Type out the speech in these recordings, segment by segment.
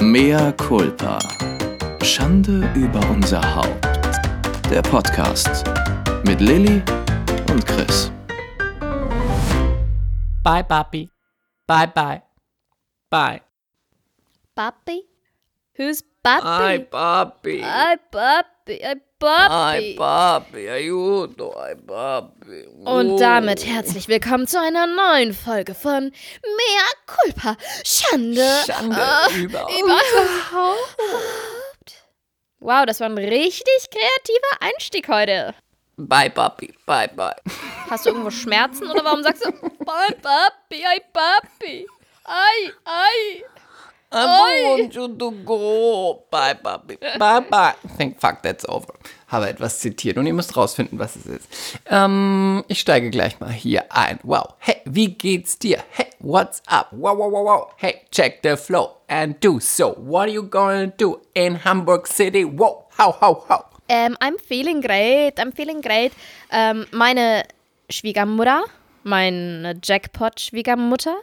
Mea culpa. Schande über unser Haupt. Der Podcast mit Lilly und Chris. Bye, Papi. Bye, bye. Bye. Papi? Who's Papi? Ay, papi. Ay, Papi, ay, Ay, Papi. papi, ayudo, ay, papi. Und Oh. damit herzlich willkommen zu einer neuen Folge von Mea Culpa. Schande. Schande äh, über überhaupt. Wow, das war ein richtig kreativer Einstieg heute. Bye, papi. Bye, bye. Hast du irgendwo Schmerzen oder warum sagst du Bye, Papi, ay, Papi? Ay, ay. I want you to go. Bye, papi. Bye, bye. I think, fuck, that's over. Habe etwas zitiert und ihr müsst rausfinden, was es ist. Ähm, ich steige gleich mal hier ein. Wow. Hey, wie geht's dir? Hey, what's up? Wow, wow, wow, wow. Hey, check the flow and do so. What are you gonna do in Hamburg City? Wow, how, how, how. Ähm, I'm feeling great, I'm feeling great. Ähm, meine Schwiegermutter, meine Jackpot-Schwiegermutter,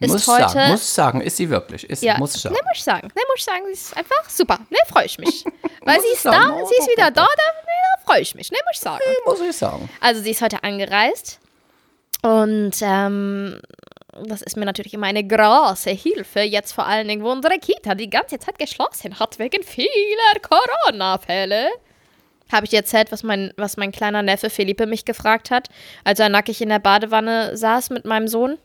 ist muss heute. sagen, muss sagen, ist sie wirklich. Ist, ja, muss sagen. Ne, muss ich sagen. Ne, muss ich sagen, sie ist einfach super. Ne, freue ich mich. Weil sie ist sagen. da, sie ist wieder da, da, ne, da freue ich mich. Ne, muss ich sagen. muss ich sagen. Also sie ist heute angereist und ähm, das ist mir natürlich immer eine große Hilfe, jetzt vor allen Dingen, wo unsere Kita die ganze Zeit geschlossen hat wegen vieler Corona-Fälle. Habe ich erzählt, was mein, was mein kleiner Neffe Felipe mich gefragt hat, als er nackig in der Badewanne saß mit meinem Sohn?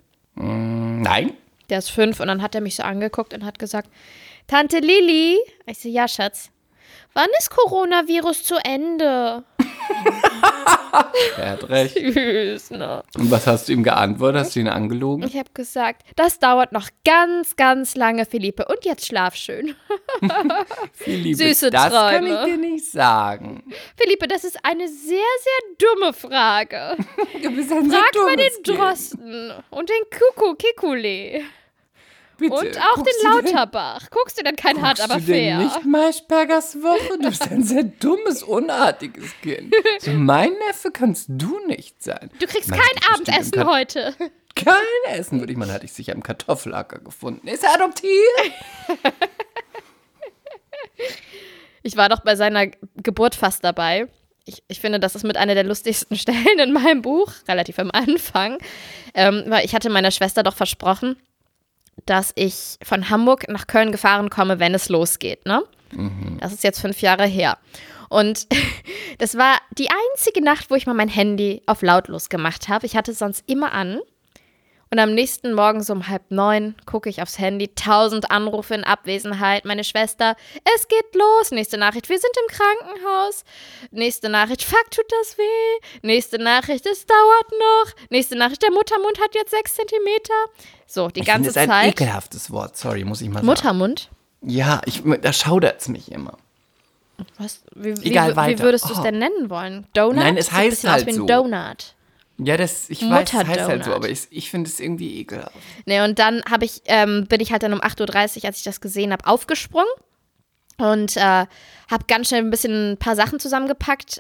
Nein. Der ist fünf und dann hat er mich so angeguckt und hat gesagt, Tante Lilly. Ich so, ja, Schatz. Wann ist Coronavirus zu Ende? Er hat recht. Süß, ne? Und was hast du ihm geantwortet? Hast du ihn angelogen? Ich habe gesagt, das dauert noch ganz, ganz lange, Philippe. Und jetzt schlaf schön. Liebe. Süße das kann Träume. ich dir nicht sagen. Philippe, das ist eine sehr, sehr dumme Frage. Du bist ein Frag mal den Drosten und den Kuckuck Kikule Bitte, und auch den denn- Lauterbach. Guckst du denn kein Hart, aber du denn fair? nicht Maischbergers Woche? Du bist ein sehr dummes, unartiges Kind. So mein Neffe kannst du nicht sein. Du kriegst Man kein Abendessen heute. Kein Essen, würde ich mal, hatte ich sicher im Kartoffelacker gefunden. Ist er adoptiert? Ich war doch bei seiner Geburt fast dabei. Ich, ich finde, das ist mit einer der lustigsten Stellen in meinem Buch, relativ am Anfang. Ähm, weil ich hatte meiner Schwester doch versprochen, dass ich von Hamburg nach Köln gefahren komme, wenn es losgeht. Ne? Das ist jetzt fünf Jahre her. Und das war die einzige Nacht, wo ich mal mein Handy auf lautlos gemacht habe. Ich hatte es sonst immer an. Und am nächsten Morgen so um halb neun gucke ich aufs Handy, tausend Anrufe in Abwesenheit. Meine Schwester, es geht los. Nächste Nachricht, wir sind im Krankenhaus. Nächste Nachricht, fuck, tut das weh. Nächste Nachricht, es dauert noch. Nächste Nachricht, der Muttermund hat jetzt sechs Zentimeter. So, die Ich finde ganze es ein Zeit. ekelhaftes Wort, sorry, muss ich mal sagen. Muttermund? Ja, ich, da schaudert es mich immer. Was? Wie, wie, Egal, wie weiter. würdest du es Oh. denn nennen wollen? Donut? Nein, es ein heißt halt wie ein so. Donut. Ja, das, ich weiß, es heißt halt so, aber ich, ich finde es irgendwie ekelhaft. Nee, und dann hab ich, ähm, bin ich halt dann um 8.30 Uhr, als ich das gesehen habe, aufgesprungen und äh, habe ganz schnell ein bisschen ein paar Sachen zusammengepackt.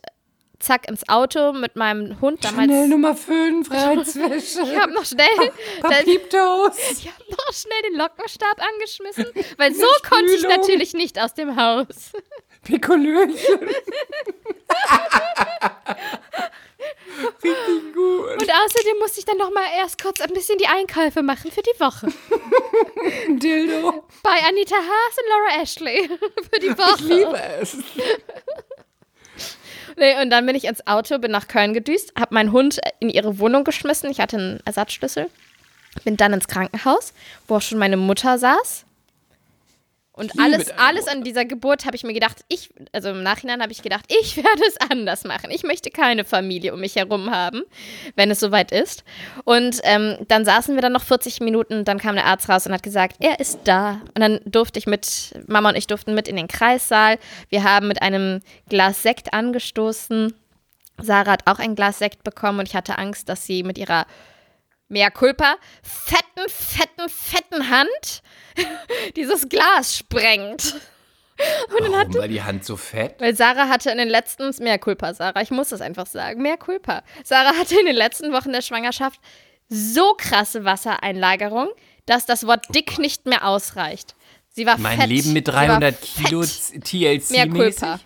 Zack, ins Auto mit meinem Hund damals. Chanel Nummer 5, Reizwäsche. Ich habe noch schnell, Papiertoast. ich hab noch schnell den Lockenstab angeschmissen, weil so konnte ich Spülung. natürlich nicht aus dem Haus. Pikolöchen. Richtig gut. Und außerdem musste ich dann noch mal erst kurz ein bisschen die Einkäufe machen für die Woche. Dildo. Bei Anita Haas und Laura Ashley für die Woche. Ich liebe es. Nee, und dann bin ich ins Auto, bin nach Köln gedüst, habe meinen Hund in ihre Wohnung geschmissen. Ich hatte einen Ersatzschlüssel. Bin dann ins Krankenhaus, wo auch schon meine Mutter saß. Und alles, alles an dieser Geburt habe ich mir gedacht, ich, also im Nachhinein habe ich gedacht, ich werde es anders machen. Ich möchte keine Familie um mich herum haben, wenn es soweit ist. Und ähm, dann saßen wir dann noch 40 Minuten, dann kam der Arzt raus und hat gesagt, er ist da. Und dann durfte ich mit, Mama und ich durften mit in den Kreissaal. Wir haben mit einem Glas Sekt angestoßen. Sarah hat auch ein Glas Sekt bekommen und ich hatte Angst, dass sie mit ihrer Mea culpa, fetten, fetten, fetten Hand dieses Glas sprengt. Und dann hat, Warum war die Hand so fett? weil Sarah hatte in den letzten, mehr Culpa, Sarah, ich muss das einfach sagen, mehr Culpa. Sarah hatte in den letzten Wochen der Schwangerschaft so krasse Wassereinlagerung, dass das Wort dick nicht mehr ausreicht. Sie war Mein fett. Leben mit Sie war 300 fett. Kilo Mehr TLC-mäßig. Culpa.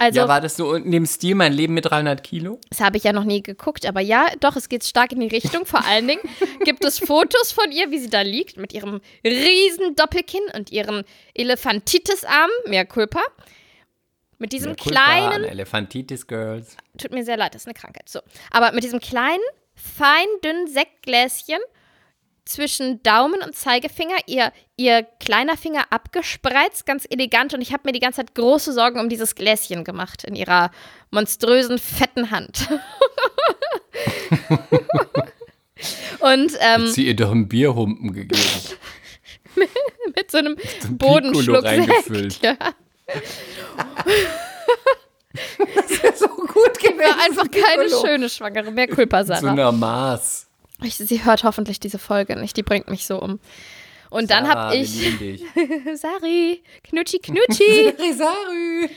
Also, Ja, war das so in dem Stil, mein Leben mit 300 Kilo? das habe ich ja noch nie geguckt, aber ja, doch, es geht stark in die Richtung. Vor allen Dingen gibt es Fotos von ihr, wie sie da liegt, mit ihrem riesen Doppelkinn und ihren Elefantitis-Arm, mehr Culpa. Mit diesem kleinen an Elefantitis Girls. tut mir sehr leid, das ist eine Krankheit. So. Aber mit diesem kleinen, fein dünnen Sektgläschen zwischen Daumen und Zeigefinger, ihr, ihr kleiner Finger abgespreizt, ganz elegant. Und ich habe mir die ganze Zeit große Sorgen um dieses Gläschen gemacht in ihrer monströsen, fetten Hand. und ähm, Sie ihr doch einen Bierhumpen gegeben. mit so einem Bodenschluck reingefüllt. Ja. so gut War einfach keine schöne Schwangere, mehr So Sarah. einer Maß. Ich, sie hört hoffentlich diese Folge nicht, die bringt mich so um. Und dann Sarah, habe wir ich. Sari, Knutschi, Knutschi. Sarü.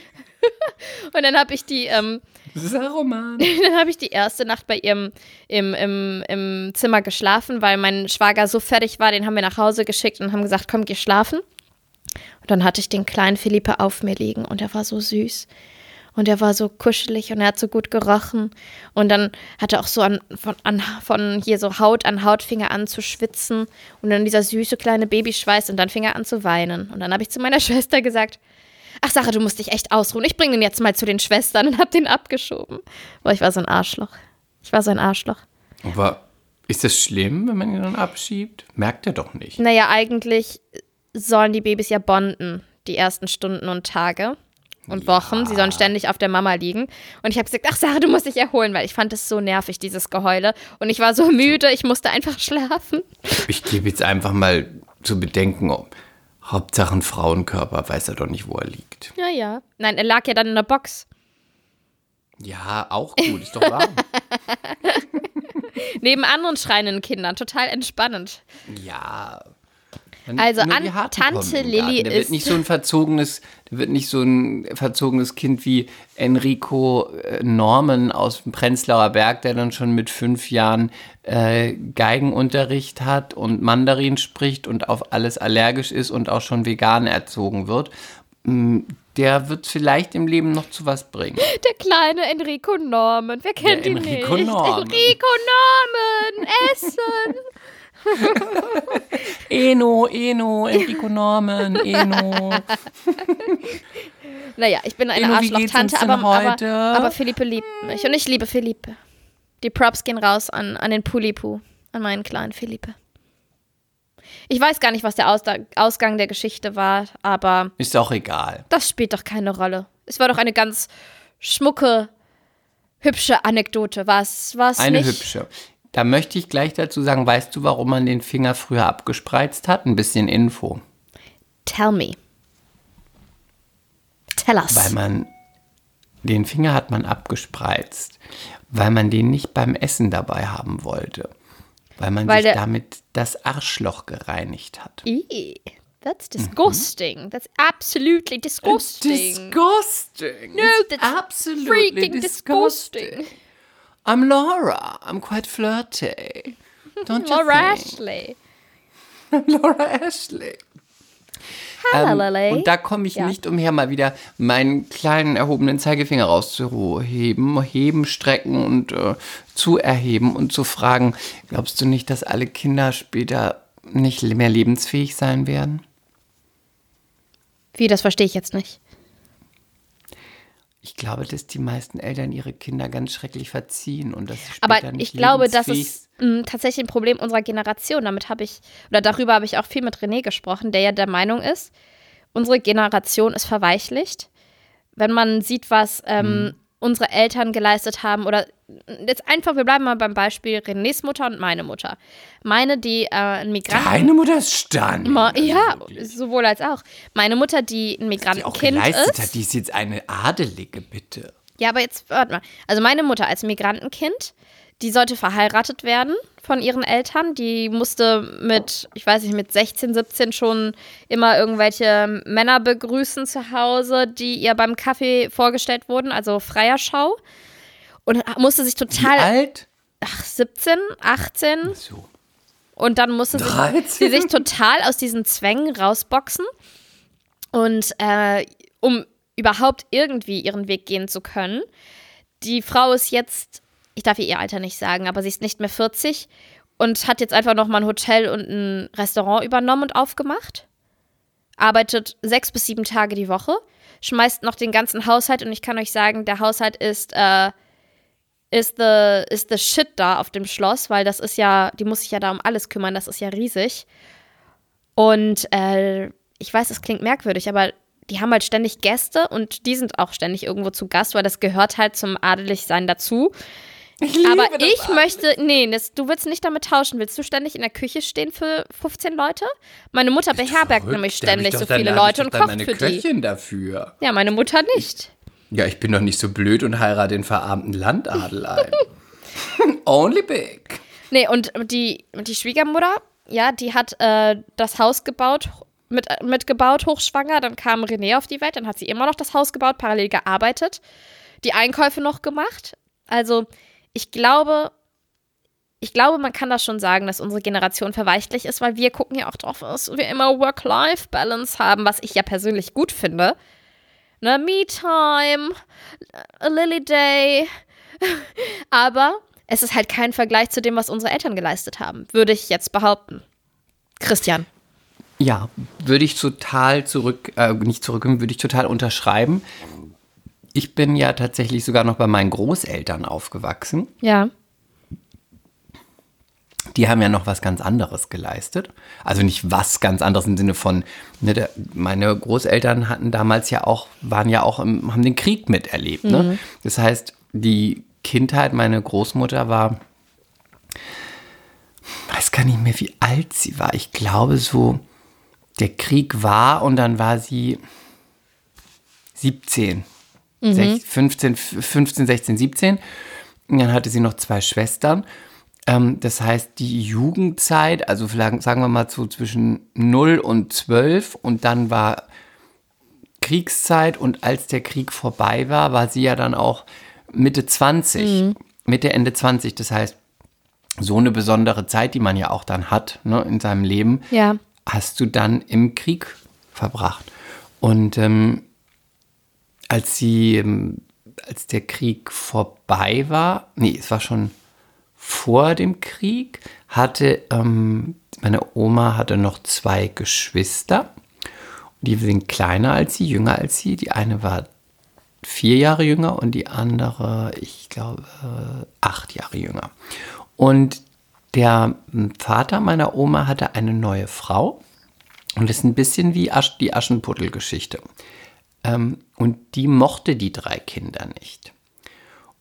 Und dann habe ich die, ähm, Saruman. dann habe ich die erste Nacht bei ihrem im, im, im Zimmer geschlafen, weil mein Schwager so fertig war, den haben wir nach Hause geschickt und haben gesagt, komm, geh schlafen. Und dann hatte ich den kleinen Philippe auf mir liegen und er war so süß. Und er war so kuschelig und er hat so gut gerochen. Und dann hat er auch so an, von, an, von hier so Haut an Haut fing er an zu schwitzen. Und dann dieser süße kleine Babyschweiß und dann fing er an zu weinen. Und dann habe ich zu meiner Schwester gesagt, ach Sarah, du musst dich echt ausruhen. Ich bringe ihn jetzt mal zu den Schwestern und habe den abgeschoben. Boah, ich war so ein Arschloch. Ich war so ein Arschloch. Aber ist das schlimm, wenn man ihn dann abschiebt? Merkt er doch nicht. Naja, eigentlich sollen die Babys ja bonden, die ersten Stunden und Tage und Wochen. Sie sollen ständig auf der Mama liegen. Und ich habe gesagt, ach Sarah, du musst dich erholen, weil ich fand es so nervig, dieses Geheule. Und ich war so müde, ich musste einfach schlafen. Ich gebe jetzt einfach mal zu bedenken, ob Hauptsache ein Frauenkörper weiß er doch nicht, wo er liegt. Ja, ja. Nein, er lag ja dann in der Box. Ja, auch gut, ist doch warm. Neben anderen schreienden Kindern. Total entspannend. ja. Man- Also an Tante Lilly Garten. Der wird ist- nicht so ein verzogenes, der wird nicht so ein verzogenes Kind wie Enrico äh, Norman aus dem Prenzlauer Berg, der dann schon mit fünf Jahren äh, Geigenunterricht hat und Mandarin spricht und auf alles allergisch ist und auch schon vegan erzogen wird. Mm, Der wird vielleicht im Leben noch zu was bringen. Der kleine Enrico Norman. Wer kennt Der ihn Enrico nicht? Norman. Enrico Norman. Essen. Eno, Eno, Enrico Norman, Eno. Naja, ich bin eine Arschloch-Tante, aber, aber, aber Philippe liebt mich. Und ich liebe Philippe. Die Props gehen raus an, an den Pulipu, an meinen kleinen Philippe. Ich weiß gar nicht, was der Ausgang der Geschichte war, aber Ist auch egal. das spielt doch keine Rolle. Es war doch eine ganz schmucke, hübsche Anekdote. Was, was Eine nicht? hübsche. Da möchte ich gleich dazu sagen, weißt du, warum man den Finger früher abgespreizt hat? Ein bisschen Info. Tell me. Tell us. Weil man, den Finger hat man abgespreizt, weil man den nicht beim Essen dabei haben wollte. Weil man Weil sich damit das Arschloch gereinigt hat. Eee, that's disgusting. That's absolutely disgusting. Disgusting. No, that's freaking disgusting. I'm Laura. I'm quite flirty. Don't you Laura think? Ashley. Laura Ashley. Ähm, Hallalei. und da komme ich Ja. nicht umher, mal wieder meinen kleinen erhobenen Zeigefinger rauszuheben, heben, strecken und äh, zu erheben und zu fragen, glaubst du nicht, dass alle Kinder später nicht mehr lebensfähig sein werden? Wie, das verstehe ich jetzt nicht. Ich glaube, dass die meisten Eltern ihre Kinder ganz schrecklich verziehen und dass sie später Aber nicht ich glaube, das ist mh, tatsächlich ein Problem unserer Generation. Damit habe ich, oder darüber habe ich auch viel mit René gesprochen, der ja der Meinung ist, unsere Generation ist verweichlicht. Wenn man sieht, was ähm, Mhm. Unsere Eltern geleistet haben, oder jetzt einfach, wir bleiben mal beim Beispiel Renés Mutter und meine Mutter. Meine, die äh, ein Migrant. Deine Mutter ist stand. Ma- ja, sowohl als auch. Meine Mutter, die ein die Migrantenkind geleistet ist. hat, die ist jetzt eine Adelige, bitte. Ja, aber jetzt, warte mal. Also meine Mutter als Migrantenkind, die sollte verheiratet werden von ihren Eltern. Die musste mit, ich weiß nicht, mit 16, 17 schon immer irgendwelche Männer begrüßen zu Hause, die ihr beim Kaffee vorgestellt wurden, also Freierschau. Und musste sich Wie total, alt? ach, 17, 18, So. Und dann musste sie, 13? sie sich total aus diesen Zwängen rausboxen. Und äh, um überhaupt irgendwie ihren Weg gehen zu können. Die Frau ist jetzt, ich darf ihr ihr Alter nicht sagen, aber sie ist nicht mehr 40 und hat jetzt einfach noch mal ein Hotel und ein Restaurant übernommen und aufgemacht. Arbeitet sechs bis sieben Tage die Woche, schmeißt noch den ganzen Haushalt und ich kann euch sagen, der Haushalt ist, äh, ist the, ist the shit da auf dem Schloss, weil das ist ja, die muss sich ja da um alles kümmern, das ist ja riesig. Und äh, ich weiß, es klingt merkwürdig, aber die haben halt ständig Gäste und die sind auch ständig irgendwo zu Gast, weil das gehört halt zum Adeligsein dazu. Ich Aber liebe das ich alles. möchte, nee, das, du willst nicht damit tauschen. Willst du ständig in der Küche stehen für 15 Leute? Meine Mutter beherbergt nämlich ständig so viele Leute und kocht meine für die. Köchin dafür. Ja, meine Mutter nicht. Ja, ich bin doch nicht so blöd und heirate den verarmten Landadel ein. Only big. Nee, und die, die Schwiegermutter, ja, die hat äh, das Haus gebaut, mit, mitgebaut, hochschwanger. Dann kam René auf die Welt, dann hat sie immer noch das Haus gebaut, parallel gearbeitet, die Einkäufe noch gemacht. Also, ich glaube, ich glaube, man kann das schon sagen, dass unsere Generation verweichlich ist, weil wir gucken ja auch drauf, dass wir immer Work-Life-Balance haben, was ich ja persönlich gut finde. Ne, Me-Time, a Lily Day. Aber es ist halt kein Vergleich zu dem, was unsere Eltern geleistet haben, würde ich jetzt behaupten. Christian. Ja, würde ich total zurück, äh, nicht zurückkommen, würde ich total unterschreiben. Ich bin ja tatsächlich sogar noch bei meinen Großeltern aufgewachsen. Ja. Die haben ja noch was ganz anderes geleistet. Also nicht was ganz anderes im Sinne von, ne, der, meine Großeltern hatten damals ja auch, waren ja auch, im, haben den Krieg miterlebt. Ne? Das heißt, die Kindheit, meine Großmutter war, weiß gar nicht mehr, wie alt sie war. Ich glaube so, der Krieg war und dann war sie 17, sech- 15, 15, 16, 17. Und dann hatte sie noch zwei Schwestern. Ähm, das heißt, die Jugendzeit, also vielleicht, sagen wir mal so zwischen 0 und 12 und dann war Kriegszeit und als der Krieg vorbei war, war sie ja dann auch Mitte 20, Mitte, Ende 20. Das heißt, so eine besondere Zeit, die man ja auch dann hat ne, in seinem Leben, Ja. hast du dann im Krieg verbracht. Und ähm, als sie, ähm, als der Krieg vorbei war, nee, es war schon vor dem Krieg, hatte ähm, meine Oma hatte noch zwei Geschwister. Die sind kleiner als sie, jünger als sie. Die eine war vier Jahre jünger und die andere, ich glaube, acht Jahre jünger. Und der m, Vater meiner Oma hatte eine neue Frau. Und das ist ein bisschen wie die Aschenputtel-Geschichte. Ähm, und die mochte die drei Kinder nicht.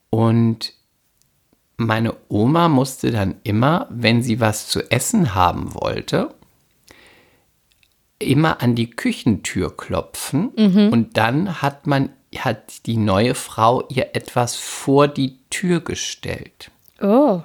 Und meine Oma musste dann immer, wenn sie was zu essen haben wollte, immer an die Küchentür klopfen und dann hat man hat die neue Frau ihr etwas vor die Tür gestellt. Oh.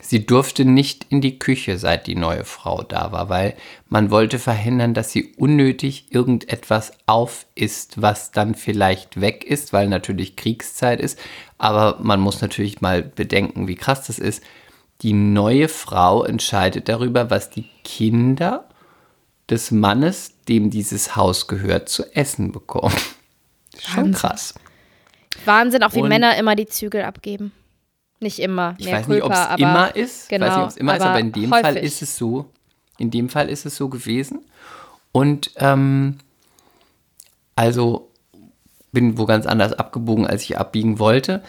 Sie durfte nicht in die Küche, seit die neue Frau da war, weil man wollte verhindern, dass sie unnötig irgendetwas aufisst, was dann vielleicht weg ist, weil natürlich Kriegszeit ist. Aber man muss natürlich mal bedenken, wie krass das ist. Die neue Frau entscheidet darüber, was die Kinder des Mannes, dem dieses Haus gehört, zu essen bekommen. Schon Wahnsinn. krass. Wahnsinn, auch wie Und- Männer immer die Zügel abgeben. Nicht immer. Ich mehr weiß nicht, ob es aber immer ist. ich weiß Genau, nicht, ob es immer ist, aber in dem Fall häufig. ist es so. In dem Fall ist es so gewesen. Und ähm, also bin wo ganz anders abgebogen, als ich abbiegen wollte.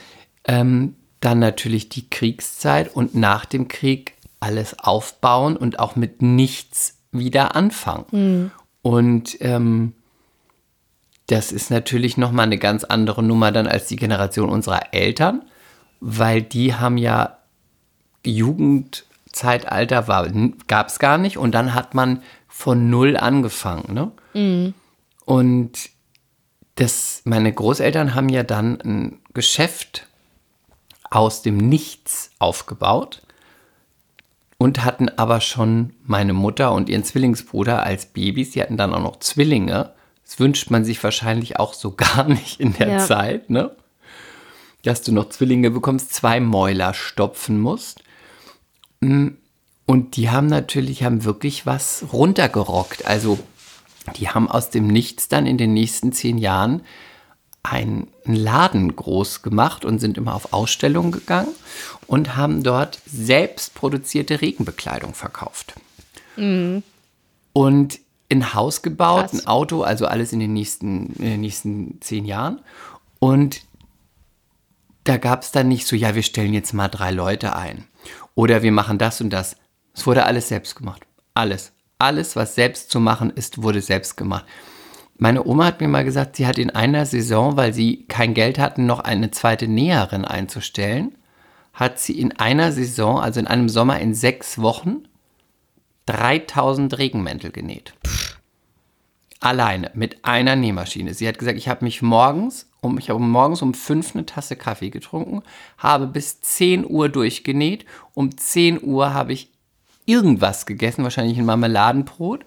Ähm, dann natürlich die Kriegszeit und nach dem Krieg alles aufbauen und auch mit nichts wieder anfangen. Hm. Und ähm, das ist natürlich nochmal eine ganz andere Nummer dann als die Generation unserer Eltern, weil die haben ja Jugendzeitalter gab es gar nicht und dann hat man von null angefangen. Ne? Und das, meine Großeltern haben ja dann ein Geschäft aus dem Nichts aufgebaut und hatten aber schon meine Mutter und ihren Zwillingsbruder als Babys. Die hatten dann auch noch Zwillinge. Das wünscht man sich wahrscheinlich auch so gar nicht in der Ja. Zeit, ne? Dass du noch Zwillinge bekommst, zwei Mäuler stopfen musst. Mm, Und die haben natürlich, haben wirklich was runtergerockt. Also die haben aus dem Nichts dann in den nächsten zehn Jahren einen Laden groß gemacht und sind immer auf Ausstellungen gegangen und haben dort selbst produzierte Regenbekleidung verkauft. Mhm. Und ein Haus gebaut, Krass. ein Auto, also alles in den nächsten, in den nächsten zehn Jahren. Und da gab es dann nicht so, ja, wir stellen jetzt mal drei Leute ein. Oder wir machen das und das. Es wurde alles selbst gemacht. Alles. Alles, was selbst zu machen ist, wurde selbst gemacht. Meine Oma hat mir mal gesagt, sie hat in einer Saison, weil sie kein Geld hatten, noch eine zweite Näherin einzustellen, hat sie in einer Saison, also in einem Sommer in sechs Wochen, 3000 Regenmäntel genäht. Alleine, mit einer Nähmaschine. Sie hat gesagt, ich habe mich morgens, um, ich habe morgens um fünf eine Tasse Kaffee getrunken, habe bis 10 Uhr durchgenäht. Um 10 Uhr habe ich irgendwas gegessen, wahrscheinlich ein Marmeladenbrot.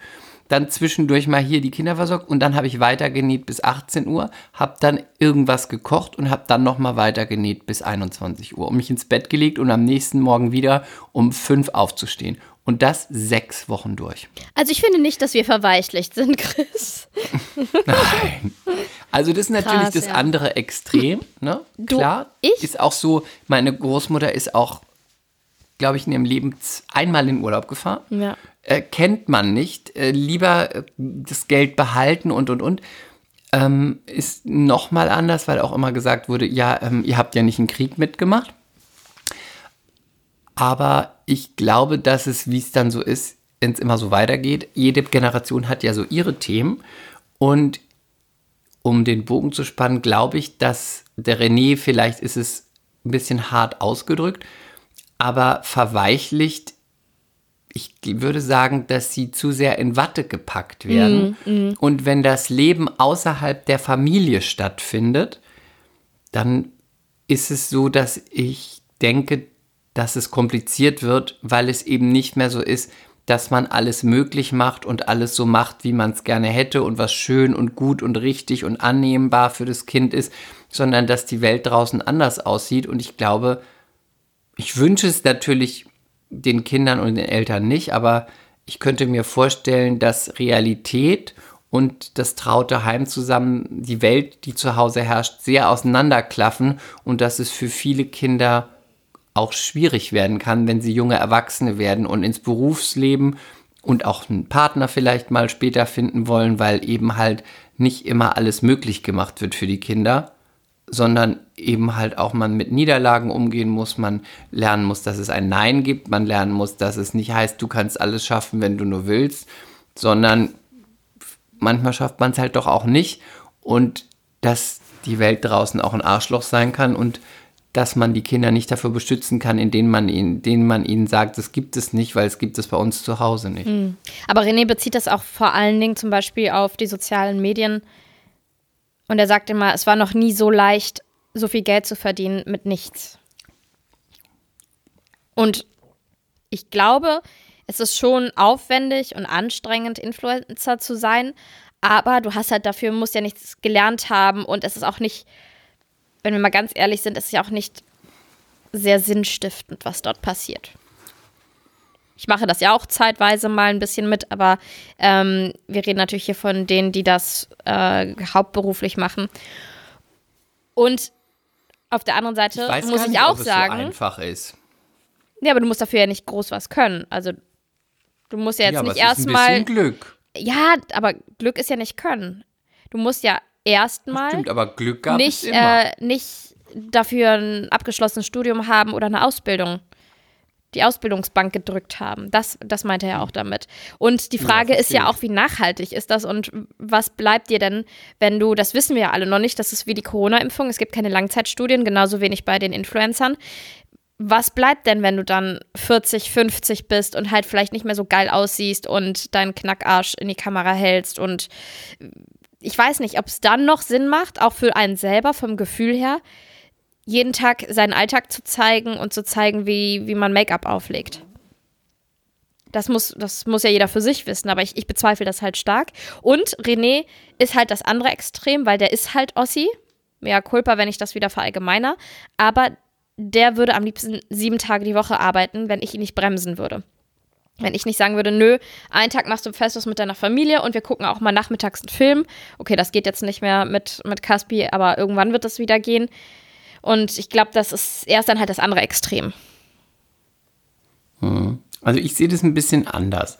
Dann zwischendurch mal hier die Kinder versorgt und dann habe ich weiter genäht bis 18 Uhr, habe dann irgendwas gekocht und habe dann nochmal weiter genäht bis 21 Uhr und mich ins Bett gelegt und am nächsten Morgen wieder um 5 aufzustehen. Und das sechs Wochen durch. Also ich finde nicht, dass wir verweichlicht sind, Chris. Nein. Also das ist natürlich Krass, das ja. andere Extrem, ne? Du, Klar. ich? Ist auch so, meine Großmutter ist auch, glaube ich, in ihrem Leben einmal in Urlaub gefahren. Ja. Äh, kennt man nicht. Äh, lieber äh, das Geld behalten und, und, und. Ähm, ist nochmal anders, weil auch immer gesagt wurde, ja, ähm, ihr habt ja nicht einen Krieg mitgemacht. Aber ich glaube, dass es, wie es dann so ist, wenn es immer so weitergeht, jede Generation hat ja so ihre Themen. Und um den Bogen zu spannen, glaube ich, dass der René, vielleicht ist es ein bisschen hart ausgedrückt, aber verweichlicht, ich würde sagen, dass sie zu sehr in Watte gepackt werden. Und wenn das Leben außerhalb der Familie stattfindet, dann ist es so, dass ich denke, dass es kompliziert wird, weil es eben nicht mehr so ist, dass man alles möglich macht und alles so macht, wie man es gerne hätte und was schön und gut und richtig und annehmbar für das Kind ist, sondern dass die Welt draußen anders aussieht. Und ich glaube, ich wünsche es natürlich den Kindern und den Eltern nicht, aber ich könnte mir vorstellen, dass Realität und das traute Heim zusammen, die Welt, die zu Hause herrscht, sehr auseinanderklaffen und dass es für viele Kinder auch schwierig werden kann, wenn sie junge Erwachsene werden und ins Berufsleben und auch einen Partner vielleicht mal später finden wollen, weil eben halt nicht immer alles möglich gemacht wird für die Kinder, sondern eben halt auch man mit Niederlagen umgehen muss, man lernen muss, dass es ein Nein gibt, man lernen muss, dass es nicht heißt, du kannst alles schaffen, wenn du nur willst, sondern manchmal schafft man es halt doch auch nicht und dass die Welt draußen auch ein Arschloch sein kann und dass man die Kinder nicht dafür beschützen kann, indem man ihnen, indem man ihnen sagt, das gibt es nicht, weil es gibt es bei uns zu Hause nicht. Aber René bezieht das auch vor allen Dingen zum Beispiel auf die sozialen Medien. Und er sagt immer, es war noch nie so leicht, so viel Geld zu verdienen mit nichts. Und ich glaube, es ist schon aufwendig und anstrengend, Influencer zu sein. Aber du hast halt dafür, musst ja nichts gelernt haben. Und es ist auch nicht, wenn wir mal ganz ehrlich sind, es ist ja auch nicht sehr sinnstiftend, was dort passiert. Ich mache das ja auch zeitweise mal ein bisschen mit, aber ähm, wir reden natürlich hier von denen, die das äh, hauptberuflich machen. Und auf der anderen Seite weiß muss gar ich nicht, auch ob es sagen, so einfach ist. ja, aber du musst dafür ja nicht groß was können. Also du musst ja jetzt ja, nicht es erstmal. Glück. Ja, aber Glück ist ja nicht können. Du musst ja erstmal Stimmt, aber Glück gab nicht, es immer. äh, nicht dafür ein abgeschlossenes Studium haben oder eine Ausbildung. Die Ausbildungsbank gedrückt haben. Das, das meinte er auch damit. Und die Frage ist ja verstehe ich. auch, wie nachhaltig ist das und was bleibt dir denn, wenn du, das wissen wir ja alle noch nicht, das ist wie die Corona-Impfung, es gibt keine Langzeitstudien, genauso wenig bei den Influencern. Was bleibt denn, wenn du dann 40, 50 bist und halt vielleicht nicht mehr so geil aussiehst und deinen Knackarsch in die Kamera hältst und ich weiß nicht, ob es dann noch Sinn macht, auch für einen selber vom Gefühl her, jeden Tag seinen Alltag zu zeigen und zu zeigen, wie, wie man Make-up auflegt. Das muss, das muss ja jeder für sich wissen, aber ich, ich bezweifle das halt stark. Und René ist halt das andere Extrem, weil der ist halt Ossi. Ja, Culpa, wenn ich das wieder verallgemeiner. Aber der würde am liebsten sieben Tage die Woche arbeiten, wenn ich ihn nicht bremsen würde. Wenn ich nicht sagen würde, nö, einen Tag machst du Festus mit deiner Familie und wir gucken auch mal nachmittags einen Film. Okay, das geht jetzt nicht mehr mit, mit Caspi, aber irgendwann wird das wieder gehen. Und ich glaube, das ist erst dann halt das andere Extrem. Also ich sehe das ein bisschen anders.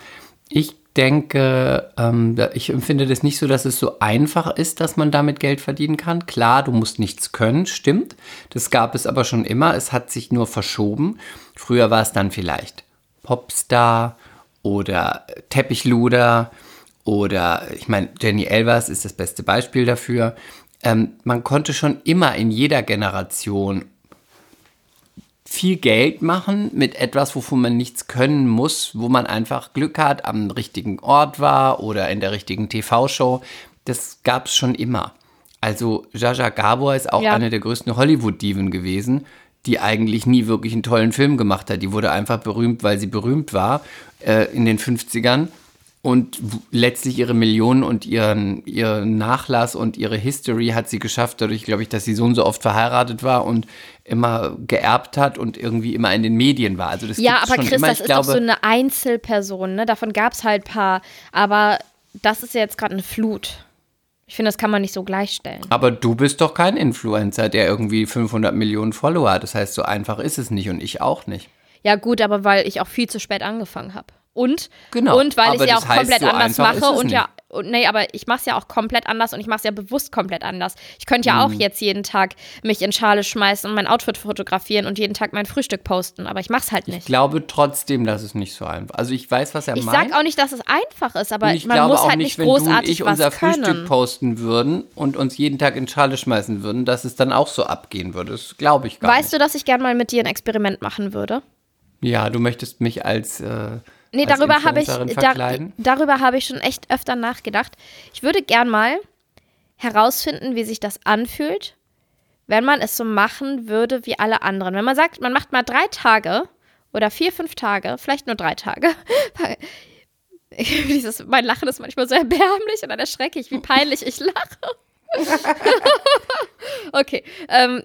Ich denke, ähm, ich empfinde das nicht so, dass es so einfach ist, dass man damit Geld verdienen kann. Klar, du musst nichts können, stimmt. Das gab es aber schon immer. Es hat sich nur verschoben. Früher war es dann vielleicht Popstar oder Teppichluder oder ich meine, Jenny Elvers ist das beste Beispiel dafür. Ähm, man konnte schon immer in jeder Generation viel Geld machen mit etwas, wovon man nichts können muss, wo man einfach Glück hat, am richtigen Ort war oder in der richtigen TV-Show. Das gab es schon immer. Also Jaja Gabor ist auch Ja. eine der größten Hollywood-Diven gewesen, die eigentlich nie wirklich einen tollen Film gemacht hat. Die wurde einfach berühmt, weil sie berühmt war äh, in den 50ern und letztlich ihre Millionen und ihren, ihren Nachlass und ihre History hat sie geschafft, dadurch, glaube ich, dass sie so und so oft verheiratet war und immer geerbt hat und irgendwie immer in den Medien war. Also das Ja, aber schon Chris, immer. das ich ist glaube, doch so eine Einzelperson, ne? Davon gab es halt ein paar. Aber das ist ja jetzt gerade eine Flut. Ich finde, das kann man nicht so gleichstellen. aber du bist doch kein Influencer, der irgendwie 500 Millionen Follower hat. Das heißt, so einfach ist es nicht und ich auch nicht. Ja, gut, aber weil ich auch viel zu spät angefangen habe. Und, Genau, und weil ich es ja auch komplett so anders mache und nicht. ja, und, nee, aber ich mache es ja auch komplett anders und ich mache es ja bewusst komplett anders. Ich könnte ja auch Mhm. jetzt jeden Tag mich in Schale schmeißen und mein Outfit fotografieren und jeden Tag mein Frühstück posten, aber ich mache es halt Ich nicht. glaube trotzdem, dass es nicht so einfach Also ich weiß, was er Ich meint. sag auch nicht, dass es einfach ist, aber ich man glaube muss auch halt nicht, nicht wenn du und großartig ich unser können. Frühstück posten würden und uns jeden Tag in Schale schmeißen würden, dass es dann auch so abgehen würde. Das glaube ich gar Weißt nicht. du, dass ich gern mal mit dir ein Experiment machen würde? Ja, du möchtest mich als, äh, Nee, darüber habe ich, Influencerin da, verkleiden. darüber habe ich schon echt öfter nachgedacht. Ich würde gern mal herausfinden, wie sich das anfühlt, wenn man es so machen würde wie alle anderen. Wenn man sagt, man macht mal drei Tage oder vier, fünf Tage, vielleicht nur drei Tage. Dieses, mein Lachen ist manchmal so erbärmlich und dann erschrecke ich, wie peinlich ich lache. okay. Ähm,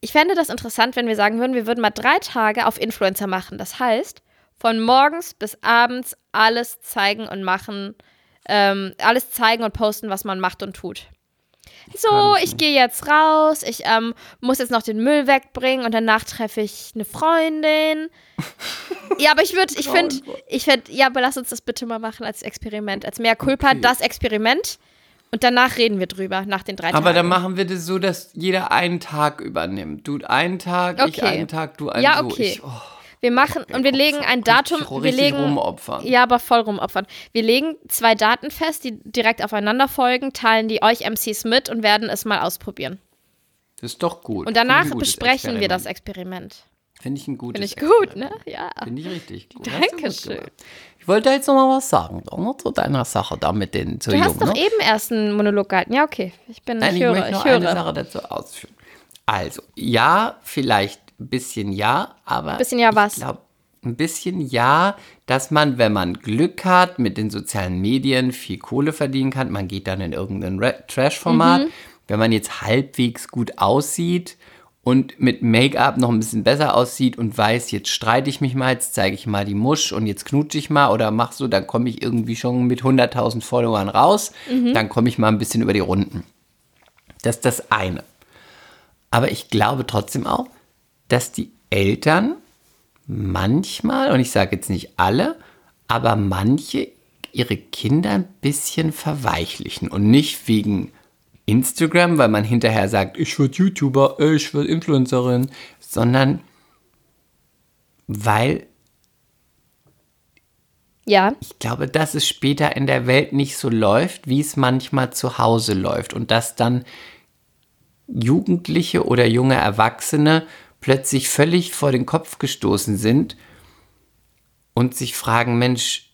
ich fände das interessant, wenn wir sagen würden, wir würden mal drei Tage auf Influencer machen. Das heißt, von morgens bis abends alles zeigen und machen, ähm, alles zeigen und posten, was man macht und tut. So, ich gehe jetzt raus, ich ähm, muss jetzt noch den Müll wegbringen und danach treffe ich eine Freundin. ja, aber ich würde, ich finde, ich finde, ja, aber lass uns das bitte mal machen als Experiment, als mehr Culpa, Okay. das Experiment. Und danach reden wir drüber, nach den drei Aber Tagen. dann machen wir das so, dass jeder einen Tag übernimmt. Du einen Tag, ich Okay. einen Tag, du einen Ja, so. okay. Ich, oh, Wir machen und wir legen ein Datum, richtig, wir legen rumopfern. ja, aber voll rumopfern. Wir legen zwei Daten fest, die direkt aufeinander folgen, teilen die euch MCs mit und werden es mal ausprobieren. Das ist doch gut. Und danach ich besprechen wir das Experiment. Finde ich ein gutes Finde ich gut, ne? Ja. Finde ich richtig gut. Dankeschön. Ich wollte jetzt noch mal was sagen, noch zu deiner Sache da mit den zu Du hast doch ne? eben erst einen Monolog gehalten. Ja, okay. Ich bin, Nein, ich ich höre, ich noch höre. eine Sache dazu ausführen. Also, ja, vielleicht ein bisschen ja, aber Bisschen ja ich was? glaube, ein bisschen ja, dass man, wenn man Glück hat, mit den sozialen Medien viel Kohle verdienen kann. Man geht dann in irgendein Ra- Trash-Format. Mhm. Wenn man jetzt halbwegs gut aussieht und mit Make-up noch ein bisschen besser aussieht und weiß, jetzt streite ich mich mal, jetzt zeige ich mal die Musch und jetzt knutsche ich mal oder mach so, dann komme ich irgendwie schon mit 100.000 Followern raus. Mhm. Dann komme ich mal ein bisschen über die Runden. Das ist das eine. Aber ich glaube trotzdem auch, dass die Eltern manchmal, und ich sage jetzt nicht alle, aber manche ihre Kinder ein bisschen verweichlichen. Und nicht wegen Instagram, weil man hinterher sagt, ich werde YouTuber, ich werde Influencerin, sondern weil Ja, ich glaube, dass es später in der Welt nicht so läuft, wie es manchmal zu Hause läuft. Und dass dann Jugendliche oder junge Erwachsene plötzlich völlig vor den Kopf gestoßen sind und sich fragen, Mensch,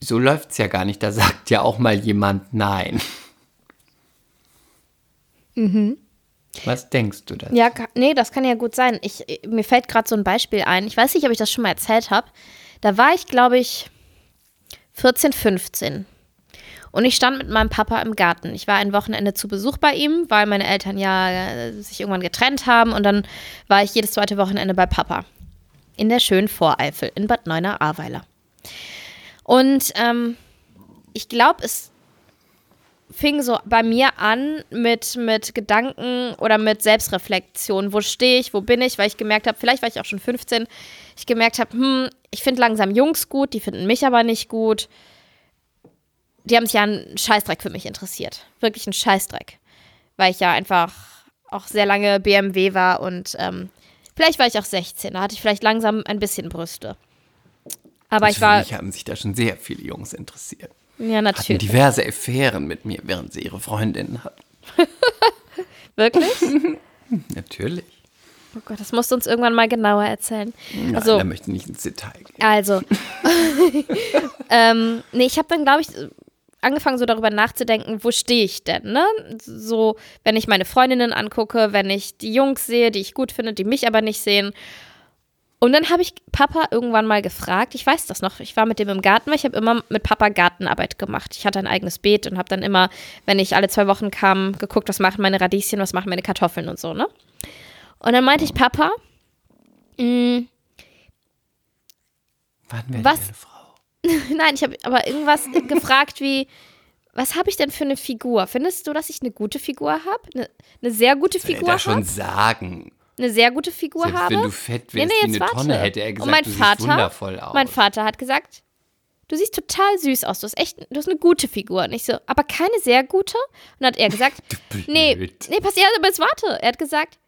so läuft es ja gar nicht. Da sagt ja auch mal jemand Nein. Was denkst du dazu? ja, nee, das kann ja gut sein. Ich, mir fällt gerade so ein Beispiel ein. Ich weiß nicht, ob ich das schon mal erzählt habe. Da war ich, glaube ich, 14, 15. Und ich stand mit meinem Papa im Garten. Ich war ein Wochenende zu Besuch bei ihm, weil meine Eltern ja äh, sich irgendwann getrennt haben. Und dann war ich jedes zweite Wochenende bei Papa. In der schönen Voreifel in Bad Neuenahr-Ahrweiler. Und ähm, ich glaube, es fing so bei mir an mit, mit Gedanken oder mit Selbstreflexion. Wo stehe ich, wo bin ich? Weil ich gemerkt habe, vielleicht war ich auch schon 15, ich gemerkt habe, hm, ich finde langsam Jungs gut, die finden mich aber nicht gut. Die haben sich ja einen Scheißdreck für mich interessiert. Wirklich einen Scheißdreck. Weil ich ja einfach auch sehr lange BMW war und ähm, vielleicht war ich auch 16. Da hatte ich vielleicht langsam ein bisschen Brüste. Aber ich war. Mich haben sich da schon sehr viele Jungs interessiert. Ja, Hatten natürlich. diverse Affären mit mir, während sie ihre Freundinnen hatten. Wirklich? Natürlich. Oh Gott, das musst du uns irgendwann mal genauer erzählen. Nein, Also, da möchte ich nicht ins Detail gehen. Also, ähm, nee, ich habe dann, glaube ich, angefangen, so darüber nachzudenken, wo stehe ich denn, ne? So, wenn ich meine Freundinnen angucke, wenn ich die Jungs sehe, die ich gut finde, die mich aber nicht sehen. Und dann habe ich Papa irgendwann mal gefragt, ich weiß das noch, ich war mit dem im Garten, weil ich habe immer mit Papa Gartenarbeit gemacht. Ich hatte ein eigenes Beet und habe dann immer, wenn ich alle zwei Wochen kam, geguckt, was machen meine Radieschen, was machen meine Kartoffeln und so, ne? Und dann meinte ich, Papa, mh, werde Was? Nein, ich habe aber irgendwas gefragt wie, was habe ich denn für eine Figur? Findest du, dass ich eine gute Figur habe? Eine, eine sehr gute Soll Figur das schon habe? sagen? Eine sehr gute Figur Selbst habe? wenn du fett Nee, wärst nee, wie jetzt eine warte. Tonne, hätte er gesagt, Und mein du Vater, siehst wundervoll aus. Mein Vater hat gesagt, du siehst total süß aus. Du hast echt, du hast eine gute Figur. Und ich so, aber keine sehr gute? Und dann hat er gesagt, nee, nee, pass ja, aber jetzt warte. Er hat gesagt,